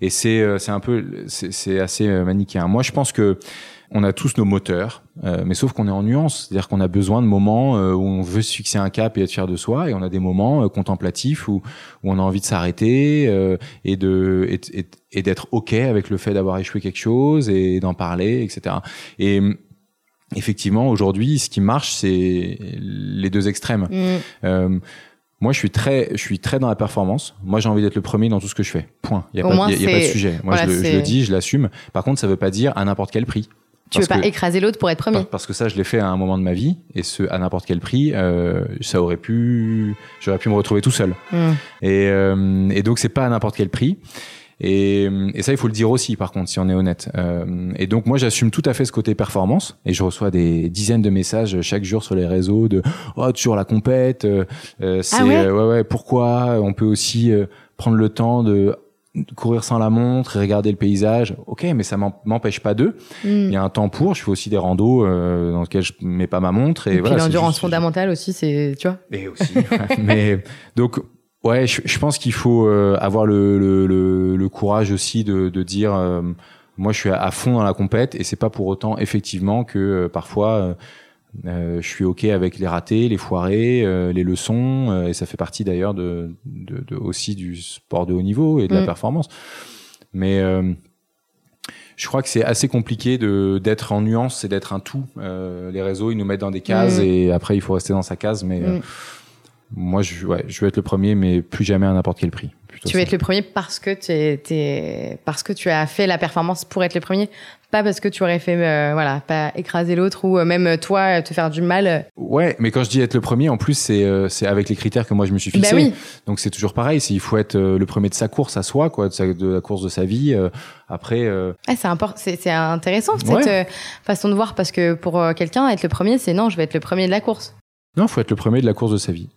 Et c'est, euh, c'est un peu, c'est assez euh, manichéen. Moi, je pense que on a tous nos moteurs, euh, mais sauf qu'on est en nuance, c'est-à-dire qu'on a besoin de moments euh, où on veut se fixer un cap et être fier de soi, et on a des moments euh, contemplatifs où, où on a envie de s'arrêter euh, et de et, et- et d'être ok avec le fait d'avoir échoué quelque chose et d'en parler, etc. Et effectivement, aujourd'hui, ce qui marche, c'est les deux extrêmes. Mm. Euh, moi, je suis très, je suis très dans la performance. Moi, j'ai envie d'être le premier dans tout ce que je fais. Point. Il y a pas, moins, il y a- il y a pas de sujet. Moi, voilà, je, le, je c'est- le dis, je l'assume. Par contre, ça veut pas dire à n'importe quel prix. Tu veux Parce pas que- écraser l'autre pour être premier. Par- Parce que ça, je l'ai fait à un moment de ma vie, et ce à n'importe quel prix, euh, ça aurait pu, j'aurais pu me retrouver tout seul. Mm. Et, euh, et donc c'est pas à n'importe quel prix. Et, et ça, il faut le dire aussi, par contre, si on est honnête. Euh, et donc moi, j'assume tout à fait ce côté performance, et je reçois des dizaines de messages chaque jour sur les réseaux de oh toujours la compète, euh, euh, c'est Ah ouais euh, ouais ouais pourquoi On peut aussi euh, prendre le temps de courir sans la montre et regarder le paysage. Ok, mais ça m'empêche pas d'eux. Mm. Il y a un temps pour. Je fais aussi des randos euh, dans lesquels je mets pas ma montre. Et, Et, voilà, c'est l'endurance fondamentale aussi, c'est tu vois. Et aussi. mais donc ouais, je, je pense qu'il faut euh, avoir le, le, le, le courage aussi de, de dire. euh, moi, je suis à, à fond dans la compète et c'est pas pour autant effectivement que euh, parfois euh, euh, je suis ok avec les ratés, les foirés, euh, les leçons euh, et ça fait partie d'ailleurs de, de, de- aussi du sport de haut niveau et de la Mm. performance. Mais euh, je crois que c'est assez compliqué de d'être en nuance et d'être un tout. Euh, les réseaux, ils nous mettent dans des cases Mm. et après il faut rester dans sa case. Mais euh, Mm. Moi, je, ouais, je veux être le premier, mais plus jamais à n'importe quel prix. Plutôt Tu veux ça. être le premier parce que parce tu as fait la performance pour être le premier, pas parce que tu aurais fait, euh, voilà, pas écraser l'autre ou euh, même toi te faire du mal. Ouais, mais quand je dis être le premier, en plus, c'est c'est avec les critères que moi je me suis Bah fixé. oui. Donc c'est toujours pareil, il faut être le premier de sa course à soi, quoi, de, sa- de la course de sa vie. après, Ah, c'est intéressant cette Ouais. euh, façon de voir parce que pour euh, quelqu'un, être le premier, c'est non, je vais être le premier de la course. non, il faut être le premier de la course de sa vie.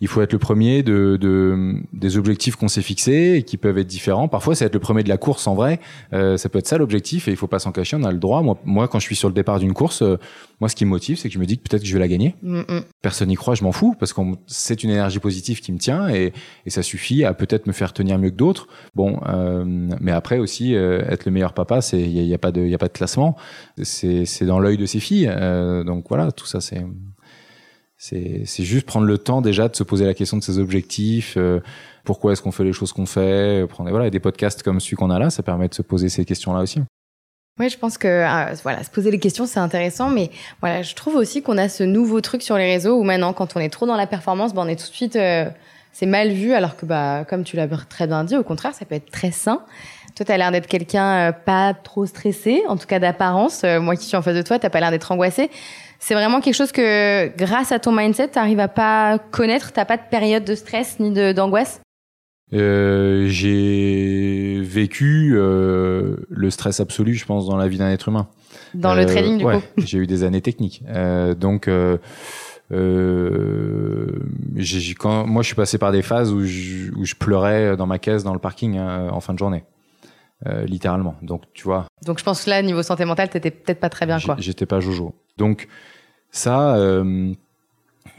Il faut être le premier de, de des objectifs qu'on s'est fixés et qui peuvent être différents. Parfois, c'est être le premier de la course en vrai. Euh, ça peut être ça l'objectif et il faut pas s'en cacher. On a le droit. Moi, moi, quand je suis sur le départ d'une course, euh, moi, ce qui me motive, c'est que je me dis que peut-être que je vais la gagner. Mm, mm. personne n'y croit, je m'en fous, parce que c'est une énergie positive qui me tient et, et ça suffit à peut-être me faire tenir mieux que d'autres. Bon, euh, mais après aussi, euh, être le meilleur papa, c'est il y, a- il y a pas de il y a pas de classement, c'est c'est dans l'œil de ses filles. Euh, donc voilà, tout ça c'est c'est juste prendre le temps déjà de se poser la question de ses objectifs. euh, pourquoi est-ce qu'on fait les choses qu'on fait Prendre voilà des podcasts comme celui qu'on a là, ça permet de se poser ces questions-là aussi. Oui, je pense que euh, voilà, se poser les questions, c'est intéressant, mais voilà, je trouve aussi qu'on a ce nouveau truc sur les réseaux où maintenant, quand on est trop dans la performance, ben, on est tout de suite, euh, c'est mal vu, alors que bah, comme tu l'as très bien dit, au contraire, ça peut être très sain. Toi, t'as l'air d'être quelqu'un euh, pas trop stressé, en tout cas d'apparence. Euh, moi qui suis en face de toi, t'as pas l'air d'être angoissé. C'est vraiment quelque chose que, grâce à ton mindset, t'arrives à pas connaître. T'as pas de période de stress ni de d'angoisse? Euh, j'ai vécu euh, le stress absolu, je pense, dans la vie d'un être humain. Dans le Euh, trading, du ouais, coup. J'ai eu des années techniques. Donc, quand, moi, je suis passé par des phases où je, où je pleurais dans ma caisse dans le parking hein, en fin de journée. Euh, littéralement. Donc, tu vois, Donc, je pense que là, niveau santé mentale, t'étais peut-être pas très bien, quoi. j'étais pas Jojo. Donc, ça, euh,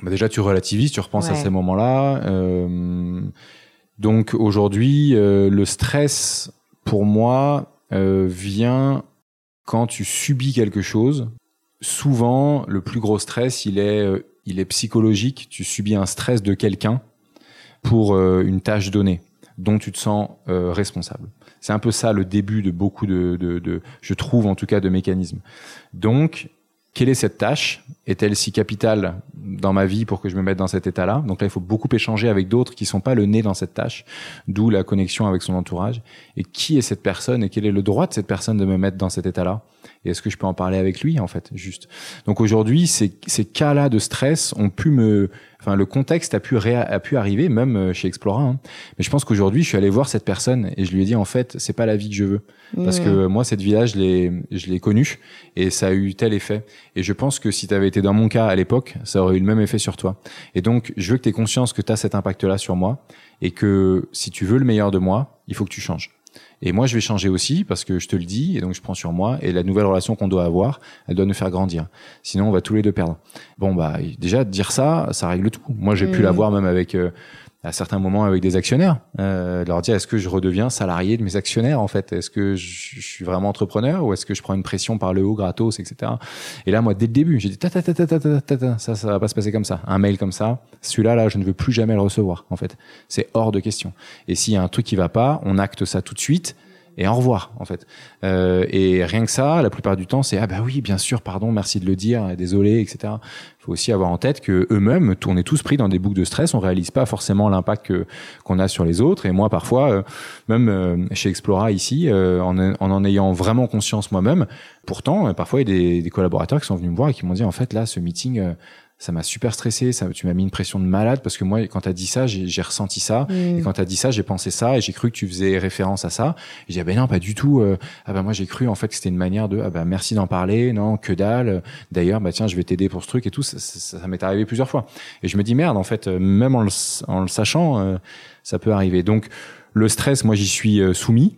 bah déjà, tu relativises, tu repenses à ces moments-là. Euh, donc, aujourd'hui, le stress, pour moi, vient quand tu subis quelque chose. Souvent, le plus gros stress, il est, il est psychologique. Tu subis un stress de quelqu'un pour une tâche donnée dont tu te sens responsable. C'est un peu ça le début de beaucoup de, je trouve en tout cas, de mécanismes. Donc, quelle est cette tâche? Est-elle si capitale dans ma vie pour que je me mette dans cet état-là? Donc là, il faut beaucoup échanger avec d'autres qui sont pas le nez dans cette tâche, d'où la connexion avec son entourage. Et qui est cette personne et quel est le droit de cette personne de me mettre dans cet état-là? Et est-ce que je peux en parler avec lui, en fait, juste? Donc aujourd'hui, ces cas-là de stress ont pu me... Enfin, le contexte a pu, réa- a pu arriver, même euh, chez Explora. hein. Mais je pense qu'aujourd'hui, je suis allé voir cette personne et je lui ai dit, en fait, c'est pas la vie que je veux. Parce Mmh. que moi, cette vie-là, je l'ai, je l'ai connue et ça a eu tel effet. Et je pense que si tu avais été dans mon cas à l'époque, ça aurait eu le même effet sur toi. Et donc, je veux que tu aies conscience que tu as cet impact-là sur moi et que si tu veux le meilleur de moi, il faut que tu changes. Et moi, je vais changer aussi parce que je te le dis et donc je prends sur moi et la nouvelle relation qu'on doit avoir, elle doit nous faire grandir. Sinon, on va tous les deux perdre. Bon, bah, déjà, dire ça, ça règle tout. Moi, j'ai pu Mhm. l'avoir même avec, euh, à certains moments avec des actionnaires, euh, leur dire est-ce que je redeviens salarié de mes actionnaires en fait? Est-ce que je, suis vraiment entrepreneur ou est-ce que je prends une pression par le haut gratos, etc. Et là, moi, dès le début, j'ai dit ta ta ta ta ta ta ta, ça, ça va pas se passer comme ça. Un mail comme ça, celui-là, là, je ne veux plus jamais le recevoir en fait. C'est hors de question. Et s'il y a un truc qui va pas, on acte ça tout de suite et au revoir en fait. Euh, et rien que ça, la plupart du temps, c'est ah bah oui, bien sûr, pardon, merci de le dire, désolé, etc. Il faut aussi avoir en tête que eux-mêmes, on est tous pris dans des boucles de stress, on réalise pas forcément l'impact qu'on a sur les autres. Et moi, parfois, euh, même euh, chez Explora ici, euh, en, en en ayant vraiment conscience moi-même, pourtant, parfois il y a des, des collaborateurs qui sont venus me voir et qui m'ont dit en fait là, ce meeting. Ça m'a super stressé, ça, tu m'as mis une pression de malade parce que moi, quand t'as dit ça, j'ai ressenti ça. Mmh. Et quand t'as dit ça, j'ai pensé ça et j'ai cru que tu faisais référence à ça. Et j'ai dit, ah ben non, pas du tout. euh, ah ben moi, j'ai cru en fait que c'était une manière de, ah ben merci d'en parler. Non, que dalle. D'ailleurs, bah tiens, je vais t'aider pour ce truc et tout. Ça, ça, ça m'est arrivé plusieurs fois. Et je me dis, merde, en fait, euh, même en le, en le sachant, euh, ça peut arriver. Donc, le stress, moi, j'y suis euh, soumis.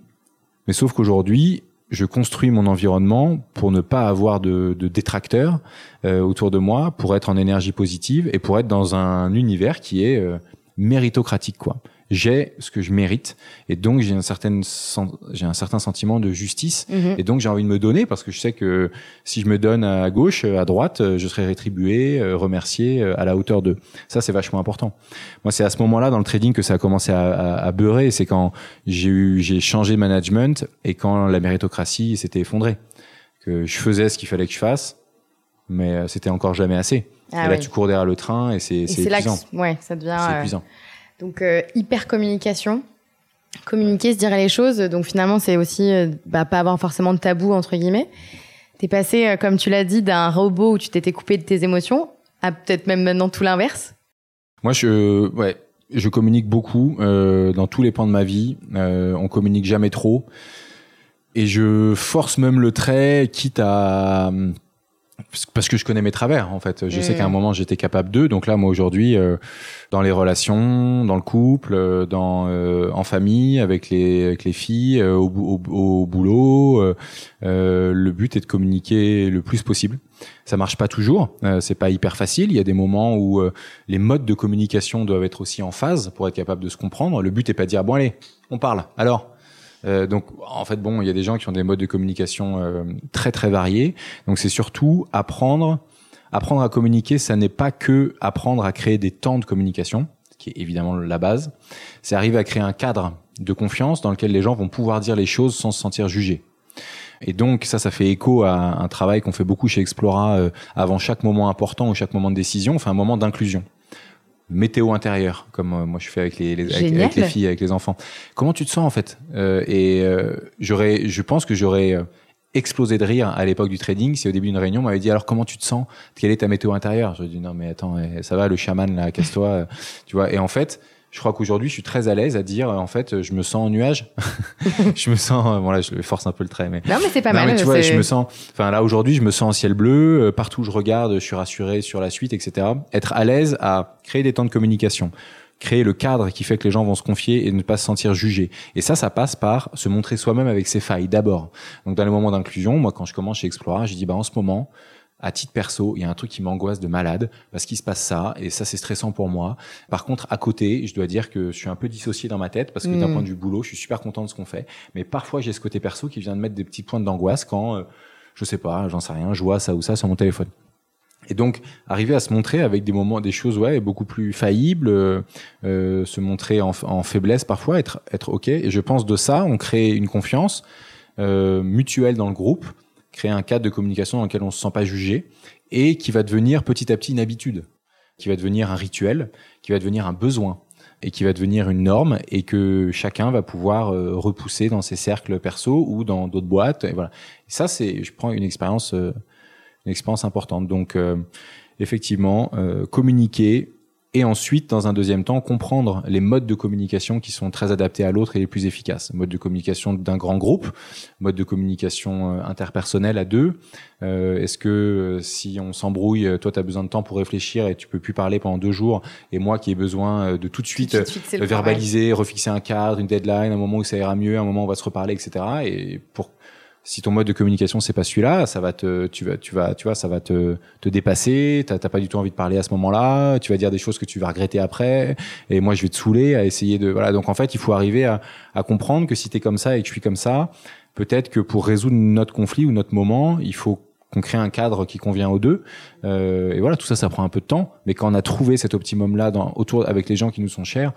Mais sauf qu'aujourd'hui, je construis mon environnement pour ne pas avoir de, détracteurs euh, autour de moi, pour être en énergie positive et pour être dans un univers qui est euh, méritocratique, quoi. J'ai ce que je mérite et donc j'ai un certain j'ai un certain sentiment de justice Mhm. et donc j'ai envie de me donner parce que je sais que si je me donne à gauche, à droite, euh, je serai rétribué, euh, remercié euh, à la hauteur d'eux. Ça c'est vachement important. Moi c'est à ce moment-là dans le trading que ça a commencé à, à, à beurrer. C'est quand j'ai eu j'ai changé de management et quand la méritocratie s'était effondrée, que je faisais ce qu'il fallait que je fasse, mais c'était encore jamais assez. Ah et là oui. tu cours derrière le train et c'est c'est c'est là épuisant. que ouais, ça devient C'est euh, épuisant. Donc euh, hyper communication. communiquer, se dire les choses. Donc finalement, c'est aussi bah, pas avoir forcément de tabou entre guillemets. T'es passé, comme tu l'as dit, d'un robot où tu t'étais coupé de tes émotions à peut-être même maintenant tout l'inverse. Moi, je, communique beaucoup euh, dans tous les pans de ma vie. Euh, on communique jamais trop. Et je force même le trait, quitte à parce que je connais mes travers en fait. Je sais qu'à un mm. moment j'étais capable d'eux. Donc là, moi aujourd'hui, euh, dans les relations, dans le couple, euh, dans euh, en famille, avec les avec les filles, au, au, au, boulot, le but est de communiquer le plus possible. Ça marche pas toujours, c'est pas hyper facile. Il y a des moments où les modes de communication doivent être aussi en phase pour être capable de se comprendre. Le but est pas de dire bon allez, on parle. Alors euh, donc, en fait, bon, il y a des gens qui ont des modes de communication euh, très très variés. Donc, c'est surtout apprendre, apprendre à communiquer. Ça n'est pas que apprendre à créer des temps de communication, qui est évidemment la base. C'est arriver à créer un cadre de confiance dans lequel les gens vont pouvoir dire les choses sans se sentir jugés. Et donc ça, ça fait écho à un travail qu'on fait beaucoup chez Explora euh, avant chaque moment important ou chaque moment de décision, enfin un moment d'inclusion météo intérieur, comme euh, moi je fais avec les, avec, les filles, avec les enfants. Comment tu te sens en fait? Euh, Et euh, j'aurais, je pense que j'aurais euh, explosé de rire à l'époque du trading si au début d'une réunion on m'avait dit alors comment tu te sens? Quelle est ta météo intérieure? Je dis non mais attends, eh, ça va le chaman là, casse-toi, tu vois. Et en fait, je crois qu'aujourd'hui, je suis très à l'aise à dire, en fait, je me sens en nuage. je me sens, bon là, je force un peu le trait, mais. Non, mais c'est pas mal. Mais tu vois, je me sens, enfin là, aujourd'hui, je me sens en ciel bleu, euh, partout où je regarde, je suis rassuré sur la suite, etc. Être à l'aise à créer des temps de communication créer le cadre qui fait que les gens vont se confier et ne pas se sentir jugés. Et ça, ça passe par se montrer soi-même avec ses failles d'abord. Donc dans les moments d'inclusion, moi quand je commence chez Explora, je dis bah en ce moment, à titre perso, il y a un truc qui m'angoisse de malade parce qu'il se passe ça et ça c'est stressant pour moi. Par contre, à côté, je dois dire que je suis un peu dissocié dans ma tête parce que d'un hmm. point de vue boulot, je suis super content de ce qu'on fait, mais parfois j'ai ce côté perso qui vient de mettre des petits points d'angoisse quand euh, je sais pas, j'en sais rien, je vois ça ou ça sur mon téléphone. Et donc, arriver à se montrer avec des moments, des choses, ouais, beaucoup plus faillibles, euh, euh se montrer en, en, faiblesse parfois, être, être ok. Et je pense de ça, on crée une confiance euh, mutuelle dans le groupe créer un cadre de communication dans lequel on se sent pas jugé et qui va devenir petit à petit une habitude, qui va devenir un rituel, qui va devenir un besoin et qui va devenir une norme et que chacun va pouvoir euh, repousser dans ses cercles perso ou dans d'autres boîtes et voilà. ça c'est je prends une expérience euh, une expérience importante. Donc euh, effectivement communiquer et ensuite, dans un deuxième temps, comprendre les modes de communication qui sont très adaptés à l'autre et les plus efficaces. Mode de communication d'un grand groupe, mode de communication euh, interpersonnel à deux. Euh, Est-ce que euh, si on s'embrouille, euh, toi, tu as besoin de temps pour réfléchir et tu peux plus parler pendant deux jours, et moi qui ai besoin de tout de suite, verbaliser, refixer un cadre, une deadline, un moment où ça ira mieux, un moment où on va se reparler, etc. Et pour si ton mode de communication c'est pas celui-là, ça va te, tu vas, tu vas, tu vois, ça va te, te dépasser. T'as pas du tout envie de parler à ce moment-là. Tu vas dire des choses que tu vas regretter après. Et moi, je vais te saouler à essayer de, voilà. Donc en fait, il faut arriver à, à comprendre que si t'es comme ça et que je suis comme ça, peut-être que pour résoudre notre conflit ou notre moment, il faut qu'on crée un cadre qui convient aux deux. Euh, et voilà, tout ça, ça prend un peu de temps. Mais quand on a trouvé cet optimum-là autour avec les gens qui nous sont chers,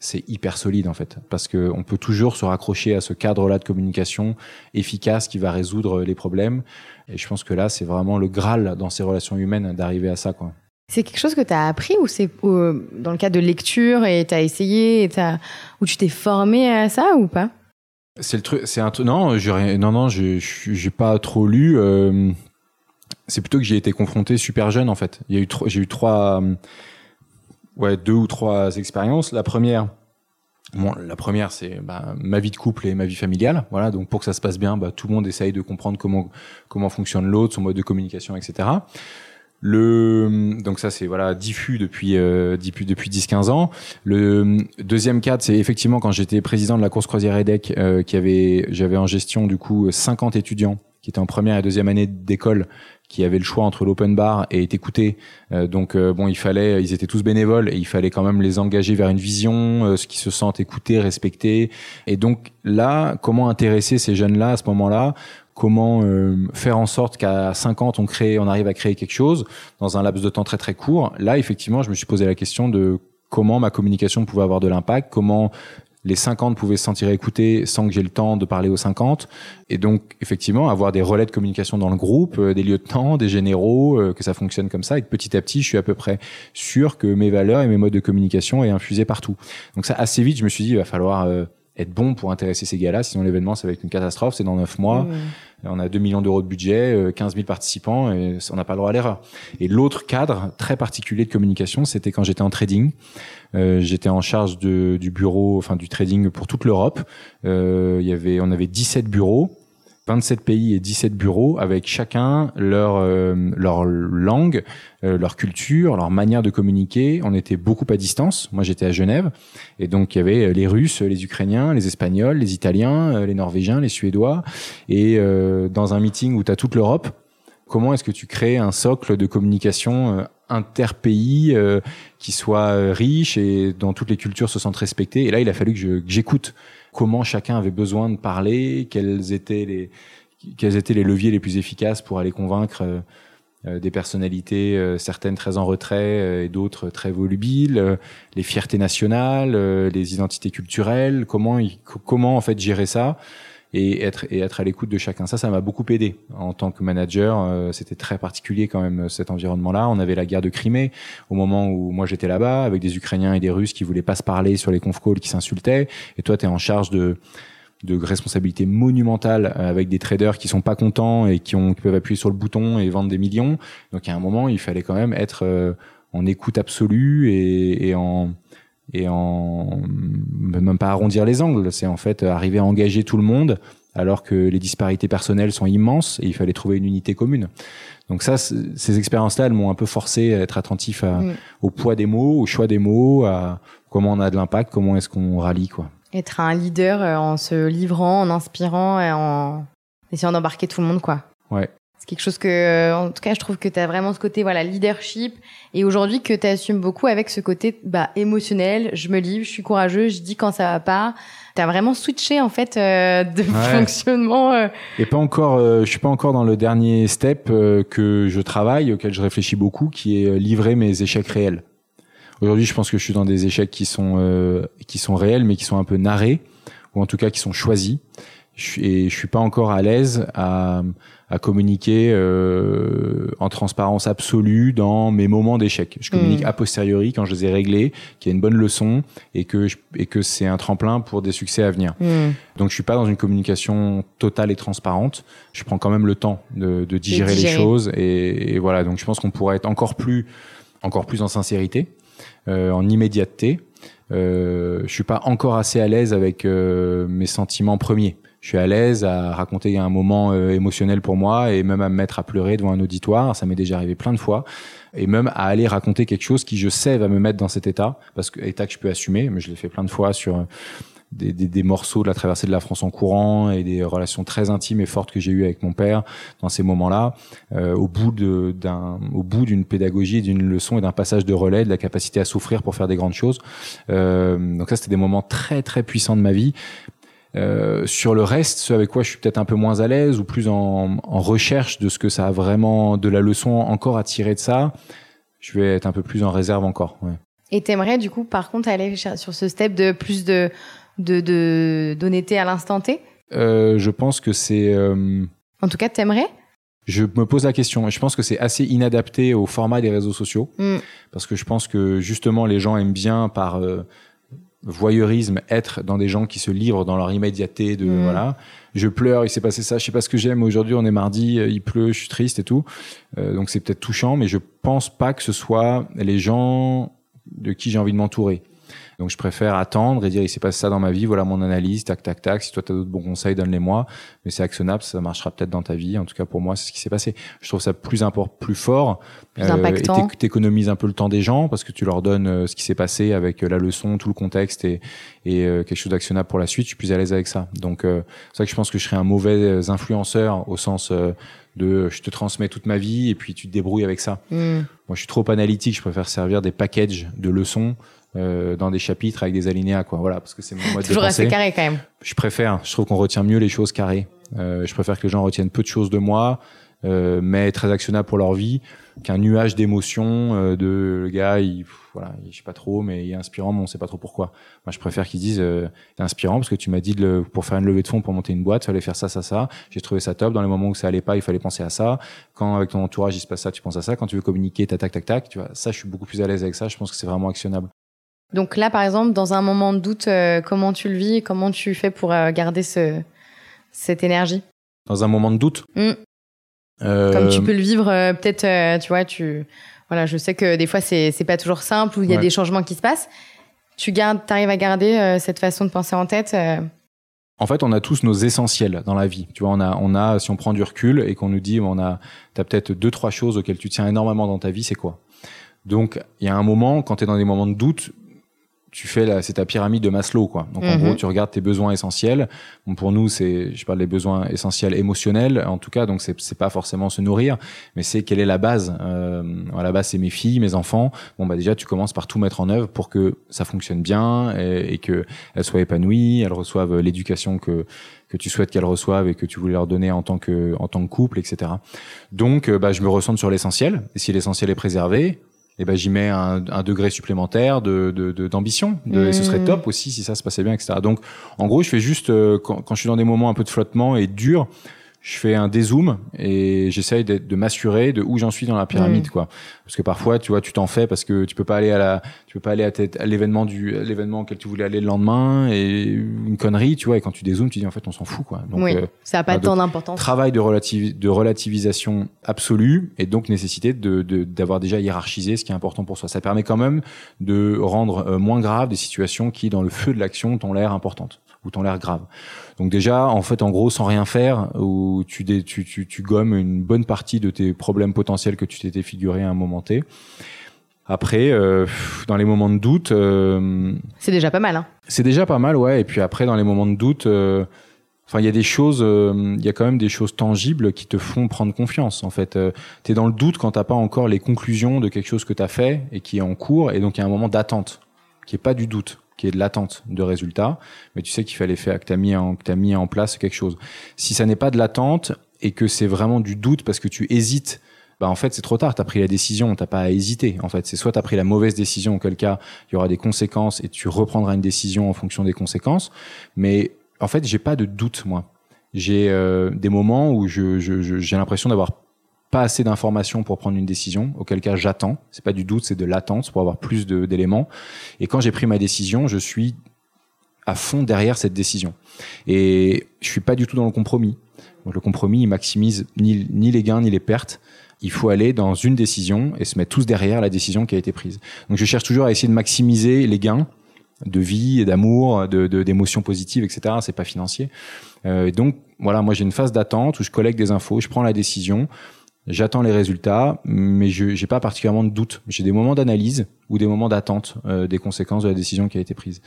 c'est hyper solide en fait, parce que on peut toujours se raccrocher à ce cadre-là de communication efficace qui va résoudre les problèmes. Et je pense que là, c'est vraiment le graal dans ces relations humaines d'arriver à ça, quoi. C'est quelque chose que tu as appris ou c'est dans le cadre de lecture et tu as essayé et as, ou tu t'es formé à ça ou pas? C'est le truc, c'est un truc. Non, non, non, j'ai pas trop lu. Euh, c'est plutôt que j'ai été confronté super jeune en fait. Il y a eu, j'ai eu trois ouais, deux ou trois expériences. La première, bon, la première, c'est bah, ma vie de couple et ma vie familiale. Voilà, donc pour que ça se passe bien, bah, tout le monde essaye de comprendre comment comment fonctionne l'autre, son mode de communication, etc. Le donc ça c'est voilà diffus depuis euh, depuis depuis 10-15 ans. Le deuxième cadre c'est effectivement quand j'étais président de la course croisière EDEC euh, qui avait j'avais en gestion du coup 50 étudiants qui étaient en première et deuxième année d'école qui avaient le choix entre l'open bar et être écoutés. Euh, donc euh, bon, il fallait, ils étaient tous bénévoles et il fallait quand même les engager vers une vision, euh, ce qui se sentent écoutés, respectés. Et donc là, comment intéresser ces jeunes-là à ce moment-là? Comment faire en sorte qu'à 50 on crée, on arrive à créer quelque chose dans un laps de temps très très court? Là, effectivement, je me suis posé la question de comment ma communication pouvait avoir de l'impact, comment les 50 pouvaient se sentir écoutés sans que j'ai le temps de parler aux 50. Et donc, effectivement, avoir des relais de communication dans le groupe, euh, des lieutenants, des généraux, euh, que ça fonctionne comme ça. Et petit à petit, je suis à peu près sûr que mes valeurs et mes modes de communication est infusé partout. Donc ça, assez vite, je me suis dit, il va falloir euh, être bon pour intéresser ces gars-là. Sinon, l'événement, ça va être une catastrophe. C'est dans neuf mois. Mmh. On a 2 millions d'euros de budget, 15 000 participants et on n'a pas le droit à l'erreur. Et l'autre cadre très particulier de communication, c'était quand j'étais en trading. Euh, j'étais en charge de, du bureau, enfin du trading pour toute l'Europe. Euh, il y avait, on avait 17 bureaux 27 pays et 17 bureaux avec chacun leur euh, leur langue, euh, leur culture, leur manière de communiquer. On était beaucoup à distance. Moi, j'étais à Genève et donc il y avait les Russes, les Ukrainiens, les Espagnols, les Italiens, euh, les Norvégiens, les Suédois et dans un meeting où tu as toute l'Europe, comment est-ce que tu crées un socle de communication interpays qui soit riche et dont toutes les cultures se sentent respectées? Et là, il a fallu que j'écoute comment chacun avait besoin de parler, quels étaient les quels étaient les leviers les plus efficaces pour aller convaincre euh, euh, des personnalités euh, certaines très en retrait et d'autres très volubiles, les fiertés nationales, les identités culturelles, comment comment en fait gérer ça et être et être à l'écoute de chacun. Ça, ça m'a beaucoup aidé en tant que manager. Euh, c'était très particulier quand même cet environnement-là. On avait la guerre de Crimée au moment où moi j'étais là-bas avec des Ukrainiens et des Russes qui voulaient pas se parler sur les conf calls, qui s'insultaient. Et toi, tu es en charge de de responsabilités monumentales avec des traders qui sont pas contents et qui, ont, qui peuvent appuyer sur le bouton et vendre des millions. Donc à un moment, il fallait quand même être euh, en écoute absolue et, et en et en même pas arrondir les angles, c'est en fait arriver à engager tout le monde alors que les disparités personnelles sont immenses et il fallait trouver une unité commune. Donc ça, ces expériences-là, elles m'ont un peu forcé à être attentif à, mm. au poids des mots, au choix des mots, à comment on a de l'impact, comment est-ce qu'on rallie quoi. Être un leader euh, en se livrant, en inspirant et en essayant d'embarquer tout le monde quoi. Ouais quelque chose que, euh, en tout cas, je trouve que tu as vraiment ce côté voilà leadership et aujourd'hui que tu assumes beaucoup avec ce côté bah, émotionnel. Je me livre, je suis courageux, je dis quand ça va pas. Tu as vraiment switché en fait euh, de fonctionnement. Euh. Et pas encore, je suis pas encore dans le dernier step que je travaille, auquel je réfléchis beaucoup, qui est livrer mes échecs réels. Aujourd'hui, je pense que je suis dans des échecs qui sont qui sont réels, mais qui sont un peu narrés ou en tout cas qui sont choisis. Et je suis pas encore à l'aise à à communiquer euh, en transparence absolue dans mes moments d'échec. Je communique mm. a posteriori quand je les ai réglés, qu'il y a une bonne leçon et que je, et que c'est un tremplin pour des succès à venir. Mm. Donc je suis pas dans une communication totale et transparente. Je prends quand même le temps de, de digérer, les choses et, et, voilà. Donc je pense qu'on pourrait être encore plus encore plus en sincérité, euh, en immédiateté. Euh, je suis pas encore assez à l'aise avec euh, mes sentiments premiers je suis à l'aise à raconter un moment euh, émotionnel pour moi et même à me mettre à pleurer devant un auditoire. Ça m'est déjà arrivé plein de fois. Et même à aller raconter quelque chose qui, je sais, va me mettre dans cet état, parce que état que je peux assumer. Mais je l'ai fait plein de fois sur euh, des, des, des, morceaux de la traversée de la France en courant et des relations très intimes et fortes que j'ai eues avec mon père dans ces moments-là, euh, au bout d'un, au bout d'une pédagogie, d'une leçon et d'un passage de relais, de la capacité à souffrir pour faire des grandes choses. Euh, donc ça, c'était des moments très très puissants de ma vie. Euh, sur le reste, ce avec quoi je suis peut-être un peu moins à l'aise ou plus en, en, recherche de ce que ça a vraiment, de la leçon encore à tirer de ça, je vais être un peu plus en réserve encore. Ouais. Et t'aimerais du coup, par contre, aller sur ce step de plus de de d'honnêteté à l'instant T? Euh, Je pense que c'est. Euh... En tout cas, t'aimerais? je me pose la question. Je pense que c'est assez inadapté au format des réseaux sociaux, mm. parce que je pense que justement les gens aiment bien par euh, voyeurisme être dans des gens qui se livrent dans leur immédiateté de mm. voilà. Je pleure il s'est passé ça je sais pas ce que j'aime aujourd'hui on est mardi euh, il pleut je suis triste et tout. Euh, donc c'est peut-être touchant mais je pense pas que ce soit les gens de qui j'ai envie de m'entourer donc je préfère attendre et dire il s'est passé ça dans ma vie, voilà mon analyse, tac tac tac. Si toi tu as d'autres bons conseils, donne-les-moi. Mais c'est actionnable, ça marchera peut-être dans ta vie. En tout cas pour moi, c'est ce qui s'est passé. Je trouve ça plus important, plus fort, plus euh, impactant. Et t'économises un peu le temps des gens parce que tu leur donnes euh, ce qui s'est passé avec euh, la leçon, tout le contexte et, et quelque chose d'actionnable pour la suite. Je suis plus à l'aise avec ça. Donc c'est vrai que je pense que je serais un mauvais influenceur au sens de je te transmets toute ma vie et puis tu te débrouilles avec ça. Hmm. Moi, je suis trop analytique. Je préfère servir des packages de leçons euh, dans des chapitres avec des alinéas, quoi. Voilà, parce que c'est mon mode Toujours assez carré quand même. Je préfère. Je trouve qu'on retient mieux les choses carrées. Euh, je préfère que les gens retiennent peu de choses de moi, euh, mais très actionnables pour leur vie, qu'un nuage d'émotions euh, de le gars, il, voilà, je sais pas trop, mais il est inspirant, mais on sait pas trop pourquoi. Moi, je préfère qu'ils disent, euh, inspirant parce que tu m'as dit de le, pour faire une levée de fonds pour monter une boîte, fallait faire ça, ça, ça. J'ai trouvé ça top. Dans les moments où ça allait pas, il fallait penser à ça. Quand avec ton entourage il se passe ça, tu penses à ça. Quand tu veux communiquer, tac, tac, tac, tac. Tu vois, ça, je suis beaucoup plus à l'aise avec ça. Je pense que c'est vraiment actionnable. Donc là, par exemple, dans un moment de doute, euh, comment tu le vis Comment tu fais pour euh, garder ce, cette énergie? Dans un moment de doute? Mm. Euh, Comme tu peux le vivre, peut-être, tu vois, tu... Voilà, je sais que des fois, c'est c'est pas toujours simple, ou il y a Ouais. des changements qui se passent. Tu gardes, arrives à garder cette façon de penser en tête En fait, on a tous nos essentiels dans la vie. Tu vois, on a, on a, si on prend du recul et qu'on nous dit, on a, t'as peut-être deux, trois choses auxquelles tu tiens énormément dans ta vie, c'est quoi? Donc, il y a un moment, quand tu es dans des moments de doute, tu fais la, c'est ta pyramide de Maslow, quoi. Donc, en Mhm. gros, tu regardes tes besoins essentiels. Bon, pour nous, c'est, je parle des besoins essentiels émotionnels, en tout cas. Donc, c'est, c'est pas forcément se nourrir, mais c'est quelle est la base. Euh, à la base, c'est mes filles, mes enfants. Bon, bah déjà, tu commences par tout mettre en œuvre pour que ça fonctionne bien et, et que elles soient épanouies, elles reçoivent l'éducation que que tu souhaites qu'elles reçoivent et que tu voulais leur donner en tant que en tant que couple, etc. Donc, euh, bah, je me ressente sur l'essentiel. Et si l'essentiel est préservé, eh ben j'y mets un, un degré supplémentaire de de- de- d'ambition. De, Et ce serait Mhm. top aussi si ça se passait bien, etc. Donc, en gros, je fais juste euh, quand, quand je suis dans des moments un peu de flottement et durs, je fais un dézoom et j'essaye de, de m'assurer de où j'en suis dans la pyramide, Mhm. quoi. Parce que parfois, tu vois, tu t'en fais parce que tu peux pas aller à la, tu peux pas aller à, l'événement du, l'événement auquel tu voulais aller le lendemain et une connerie, tu vois. Et quand tu dézoomes, tu dis en fait, on s'en fout, quoi. Donc, Oui, euh, ça n'a pas tant d'importance. travail de, relativi- de relativisation absolue et donc nécessité de, de- d'avoir déjà hiérarchisé ce qui est important pour soi. Ça permet quand même de rendre euh, moins grave des situations qui, dans le feu de l'action, t'ont l'air importantes ou t'ont l'air graves. Donc déjà, en fait, en gros, sans rien faire, où tu, dé- tu, tu, tu gommes une bonne partie de tes problèmes potentiels que tu t'étais figuré à un moment T. Après, euh, dans les moments de doute, euh, C'est déjà pas mal. Hein. c'est déjà pas mal, ouais. Et puis après, dans les moments de doute, euh, enfin, il y a des choses, euh, il y a quand même des choses tangibles qui te font prendre confiance. En fait, euh, t'es dans le doute quand t'as pas encore les conclusions de quelque chose que t'as fait et qui est en cours, et donc il y a un moment d'attente, qui est pas du doute, qui est de l'attente de résultats. Mais tu sais qu'il fallait faire, que t'as mis en, que t'as mis en place quelque chose. Si ça n'est pas de l'attente et que c'est vraiment du doute parce que tu hésites. Bah en fait c'est trop tard, t'as pris la décision, t'as pas à hésiter. En fait, c'est soit t'as pris la mauvaise décision, auquel cas il y aura des conséquences et tu reprendras une décision en fonction des conséquences. Mais en fait, j'ai pas de doute moi. J'ai euh, des moments où je, je, je- j'ai l'impression d'avoir pas assez d'informations pour prendre une décision, auquel cas j'attends. C'est pas du doute, c'est de l'attente pour avoir plus d'éléments. Et quand j'ai pris ma décision, je suis à fond derrière cette décision. Et je suis pas du tout dans le compromis. Donc le compromis, il maximise ni, les gains ni les pertes. Il faut aller dans une décision et se mettre tous derrière la décision qui a été prise. Donc je cherche toujours à essayer de maximiser les gains de vie et d'amour, de d'émotions positives, etc. C'est pas financier. Euh, donc voilà, moi j'ai une phase d'attente où je collecte des infos, je prends la décision, j'attends les résultats, mais je j'ai pas particulièrement de doute. J'ai des moments d'analyse ou des moments d'attente euh, des conséquences de la décision qui a été prise.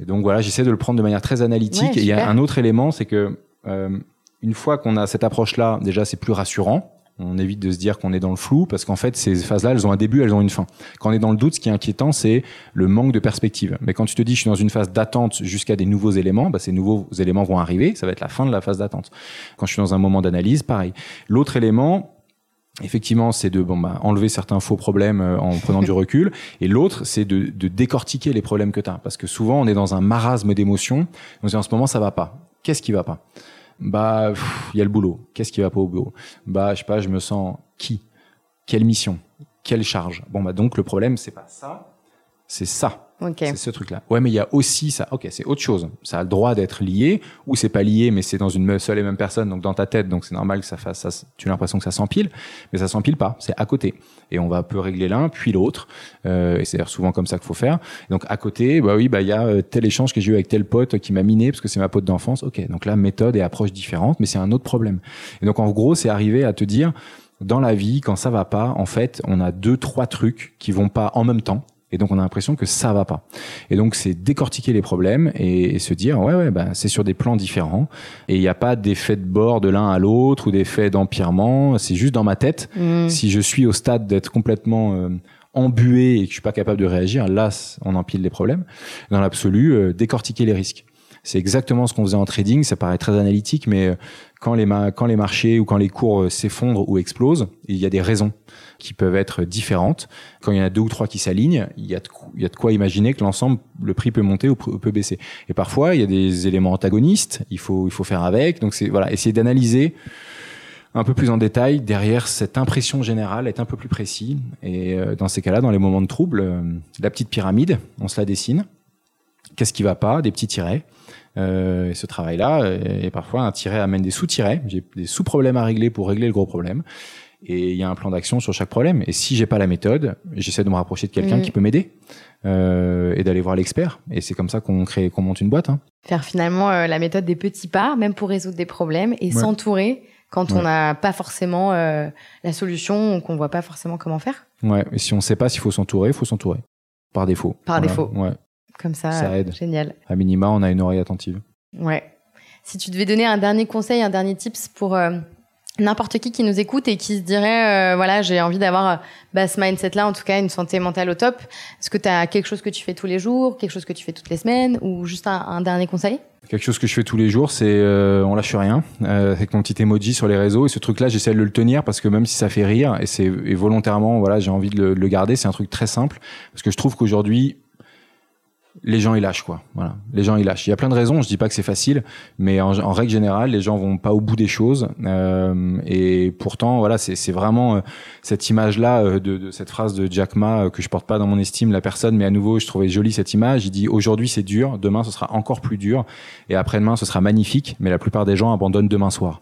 Et donc voilà, j'essaie de le prendre de manière très analytique. Ouais, et il y a un autre élément, c'est que euh, une fois qu'on a cette approche-là, déjà c'est plus rassurant. On évite de se dire qu'on est dans le flou parce qu'en fait ces phases-là, elles ont un début, elles ont une fin. Quand on est dans le doute, ce qui est inquiétant, c'est le manque de perspective. Mais quand tu te dis je suis dans une phase d'attente jusqu'à des nouveaux éléments, bah, ces nouveaux éléments vont arriver. Ça va être la fin de la phase d'attente. Quand je suis dans un moment d'analyse, pareil. L'autre élément, effectivement, c'est de bon, bah, enlever certains faux problèmes euh, en prenant du recul. Et l'autre, c'est de, de décortiquer les problèmes que tu as. Parce que souvent, on est dans un marasme d'émotions. On se dit en ce moment, ça va pas. Qu'est-ce qui va pas? Bah, il y a le boulot. Qu'est-ce qui va pas au boulot? Bah, je sais pas, je me sens qui? Quelle mission? Quelle charge? Bon, bah donc le problème, c'est pas ça, c'est ça. Ok. C'est ce truc-là. Ouais, mais il y a aussi ça. Ok, c'est autre chose. Ça a le droit d'être lié, ou c'est pas lié, mais c'est dans une seule et même personne, donc dans ta tête, donc c'est normal que ça fasse. Ça, tu as l'impression que ça s'empile, mais ça s'empile pas. C'est à côté. Et on va peu régler l'un, puis l'autre. Euh, et c'est souvent comme ça qu'il faut faire. Donc à côté, bah oui, bah il y a euh, tel échange que j'ai eu avec tel pote qui m'a miné parce que c'est ma pote d'enfance. Ok, donc là méthode et approche différentes, mais c'est un autre problème. Et donc en gros, c'est arriver à te dire dans la vie, quand ça va pas, en fait, on a deux, trois trucs qui vont pas en même temps. Et donc, on a l'impression que ça va pas. Et donc, c'est décortiquer les problèmes et, et se dire, ouais, ouais, bah, c'est sur des plans différents. Et il n'y a pas d'effet de bord de l'un à l'autre ou d'effet d'empirement. C'est juste dans ma tête. Mmh. Si je suis au stade d'être complètement euh, embué et que je suis pas capable de réagir, là, on empile les problèmes. Dans l'absolu, euh, décortiquer les risques. C'est exactement ce qu'on faisait en trading. Ça paraît très analytique, mais euh, quand les, quand les marchés ou quand les cours euh, s'effondrent ou explosent, il y a des raisons qui peuvent être différentes. Quand il y en a deux ou trois qui s'alignent, il y a de, il y a de quoi imaginer que l'ensemble, le prix peut monter ou peut baisser. Et parfois, il y a des éléments antagonistes. Il faut, il faut faire avec. Donc c'est voilà, essayer d'analyser un peu plus en détail derrière cette impression générale, être un peu plus précis. Et euh, dans ces cas-là, dans les moments de trouble, la petite pyramide, on se la dessine. Qu'est-ce qui va pas Des petits tirets. Euh, et ce travail-là, et parfois un tiret amène des sous-tirets. J'ai des sous-problèmes à régler pour régler le gros problème. Et il y a un plan d'action sur chaque problème. Et si j'ai pas la méthode, j'essaie de me rapprocher de quelqu'un Mhm. qui peut m'aider euh, et d'aller voir l'expert. Et c'est comme ça qu'on crée, qu'on monte une boîte. Hein. Faire finalement euh, la méthode des petits pas, même pour résoudre des problèmes, et Ouais. s'entourer quand on n'a pas forcément euh, la solution ou qu'on voit pas forcément comment faire. Ouais. Et si on sait pas s'il faut s'entourer, il faut s'entourer par défaut. Par Voilà. défaut. Ouais. Comme ça, Ça aide. génial. À minima, on a une oreille attentive. Ouais. Si tu devais donner un dernier conseil, un dernier tips pour euh, n'importe qui qui nous écoute et qui se dirait, euh, voilà, j'ai envie d'avoir euh, bah, ce mindset-là, en tout cas une santé mentale au top. Est-ce que tu as quelque chose que tu fais tous les jours, quelque chose que tu fais toutes les semaines, ou juste un, un dernier conseil? Quelque chose que je fais tous les jours, c'est euh, on lâche rien euh, avec mon petit emoji sur les réseaux et ce truc-là, j'essaie de le tenir parce que même si ça fait rire et c'est volontairement, voilà, j'ai envie de le, de le garder. C'est un truc très simple parce que je trouve qu'aujourd'hui les gens ils lâchent quoi. Voilà, les gens ils lâchent. Il y a plein de raisons. Je dis pas que c'est facile, mais en, en règle générale, les gens vont pas au bout des choses. Euh, et pourtant, voilà, c'est vraiment euh, cette image-là euh, de, de cette phrase de Jack Ma euh, que je porte pas dans mon estime la personne, mais à nouveau, je trouvais jolie cette image. Il dit aujourd'hui c'est dur, demain ce sera encore plus dur, et après-demain ce sera magnifique. Mais la plupart des gens abandonnent demain soir.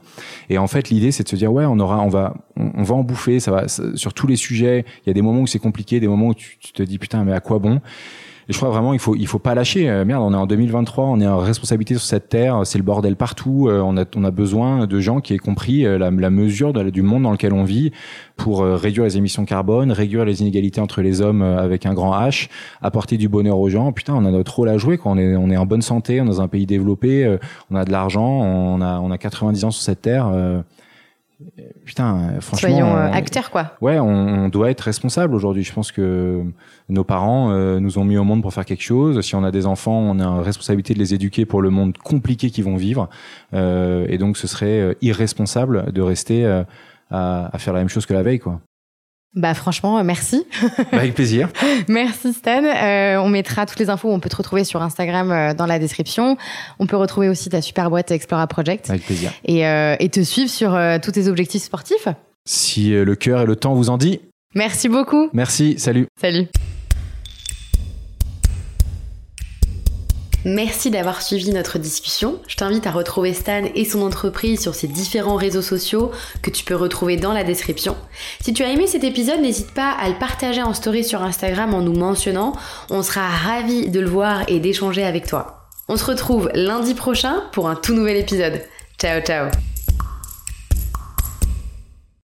Et en fait, l'idée c'est de se dire ouais, on aura, on va, on, va en bouffer. Ça va sur tous les sujets. Il y a des moments où c'est compliqué, des moments où tu te dis putain, mais à quoi bon? Et je crois vraiment il faut il faut pas lâcher. Euh, merde, on est en 2023, on est en responsabilité sur cette terre, c'est le bordel partout. Euh, on a on a besoin de gens qui aient compris euh, la, la mesure de du monde dans lequel on vit pour euh, réduire les émissions carbone, réduire les inégalités entre les hommes euh, avec un grand H, apporter du bonheur aux gens. Putain, on a notre rôle à jouer quand on est on est en bonne santé, on est dans un pays développé, euh, on a de l'argent, on a on a 90 ans sur cette terre. Euh, Putain, euh, franchement. Soyons euh, acteurs, quoi. Ouais, on, on doit être responsable aujourd'hui. Je pense que nos parents euh, nous ont mis au monde pour faire quelque chose. Si on a des enfants, on a la responsabilité de les éduquer pour le monde compliqué qu'ils vont vivre. Euh, et donc, ce serait euh, irresponsable de rester euh, à, à faire la même chose que la veille, quoi. Bah franchement, euh, merci. Bah, avec plaisir. Merci Stan. Euh, on mettra toutes les infos, on peut te retrouver sur Instagram euh, dans la description. On peut retrouver aussi ta super boîte Explora Project Avec plaisir. et, euh, et te suivre sur tous tes objectifs sportifs. Si le cœur et le temps vous en dit, Merci beaucoup. merci, salut. Salut. Merci d'avoir suivi notre discussion. Je t'invite à retrouver Stan et son entreprise sur ses différents réseaux sociaux que tu peux retrouver dans la description. Si tu as aimé cet épisode, n'hésite pas à le partager en story sur Instagram en nous mentionnant. On sera ravis de le voir et d'échanger avec toi. On se retrouve lundi prochain pour un tout nouvel épisode. Ciao ciao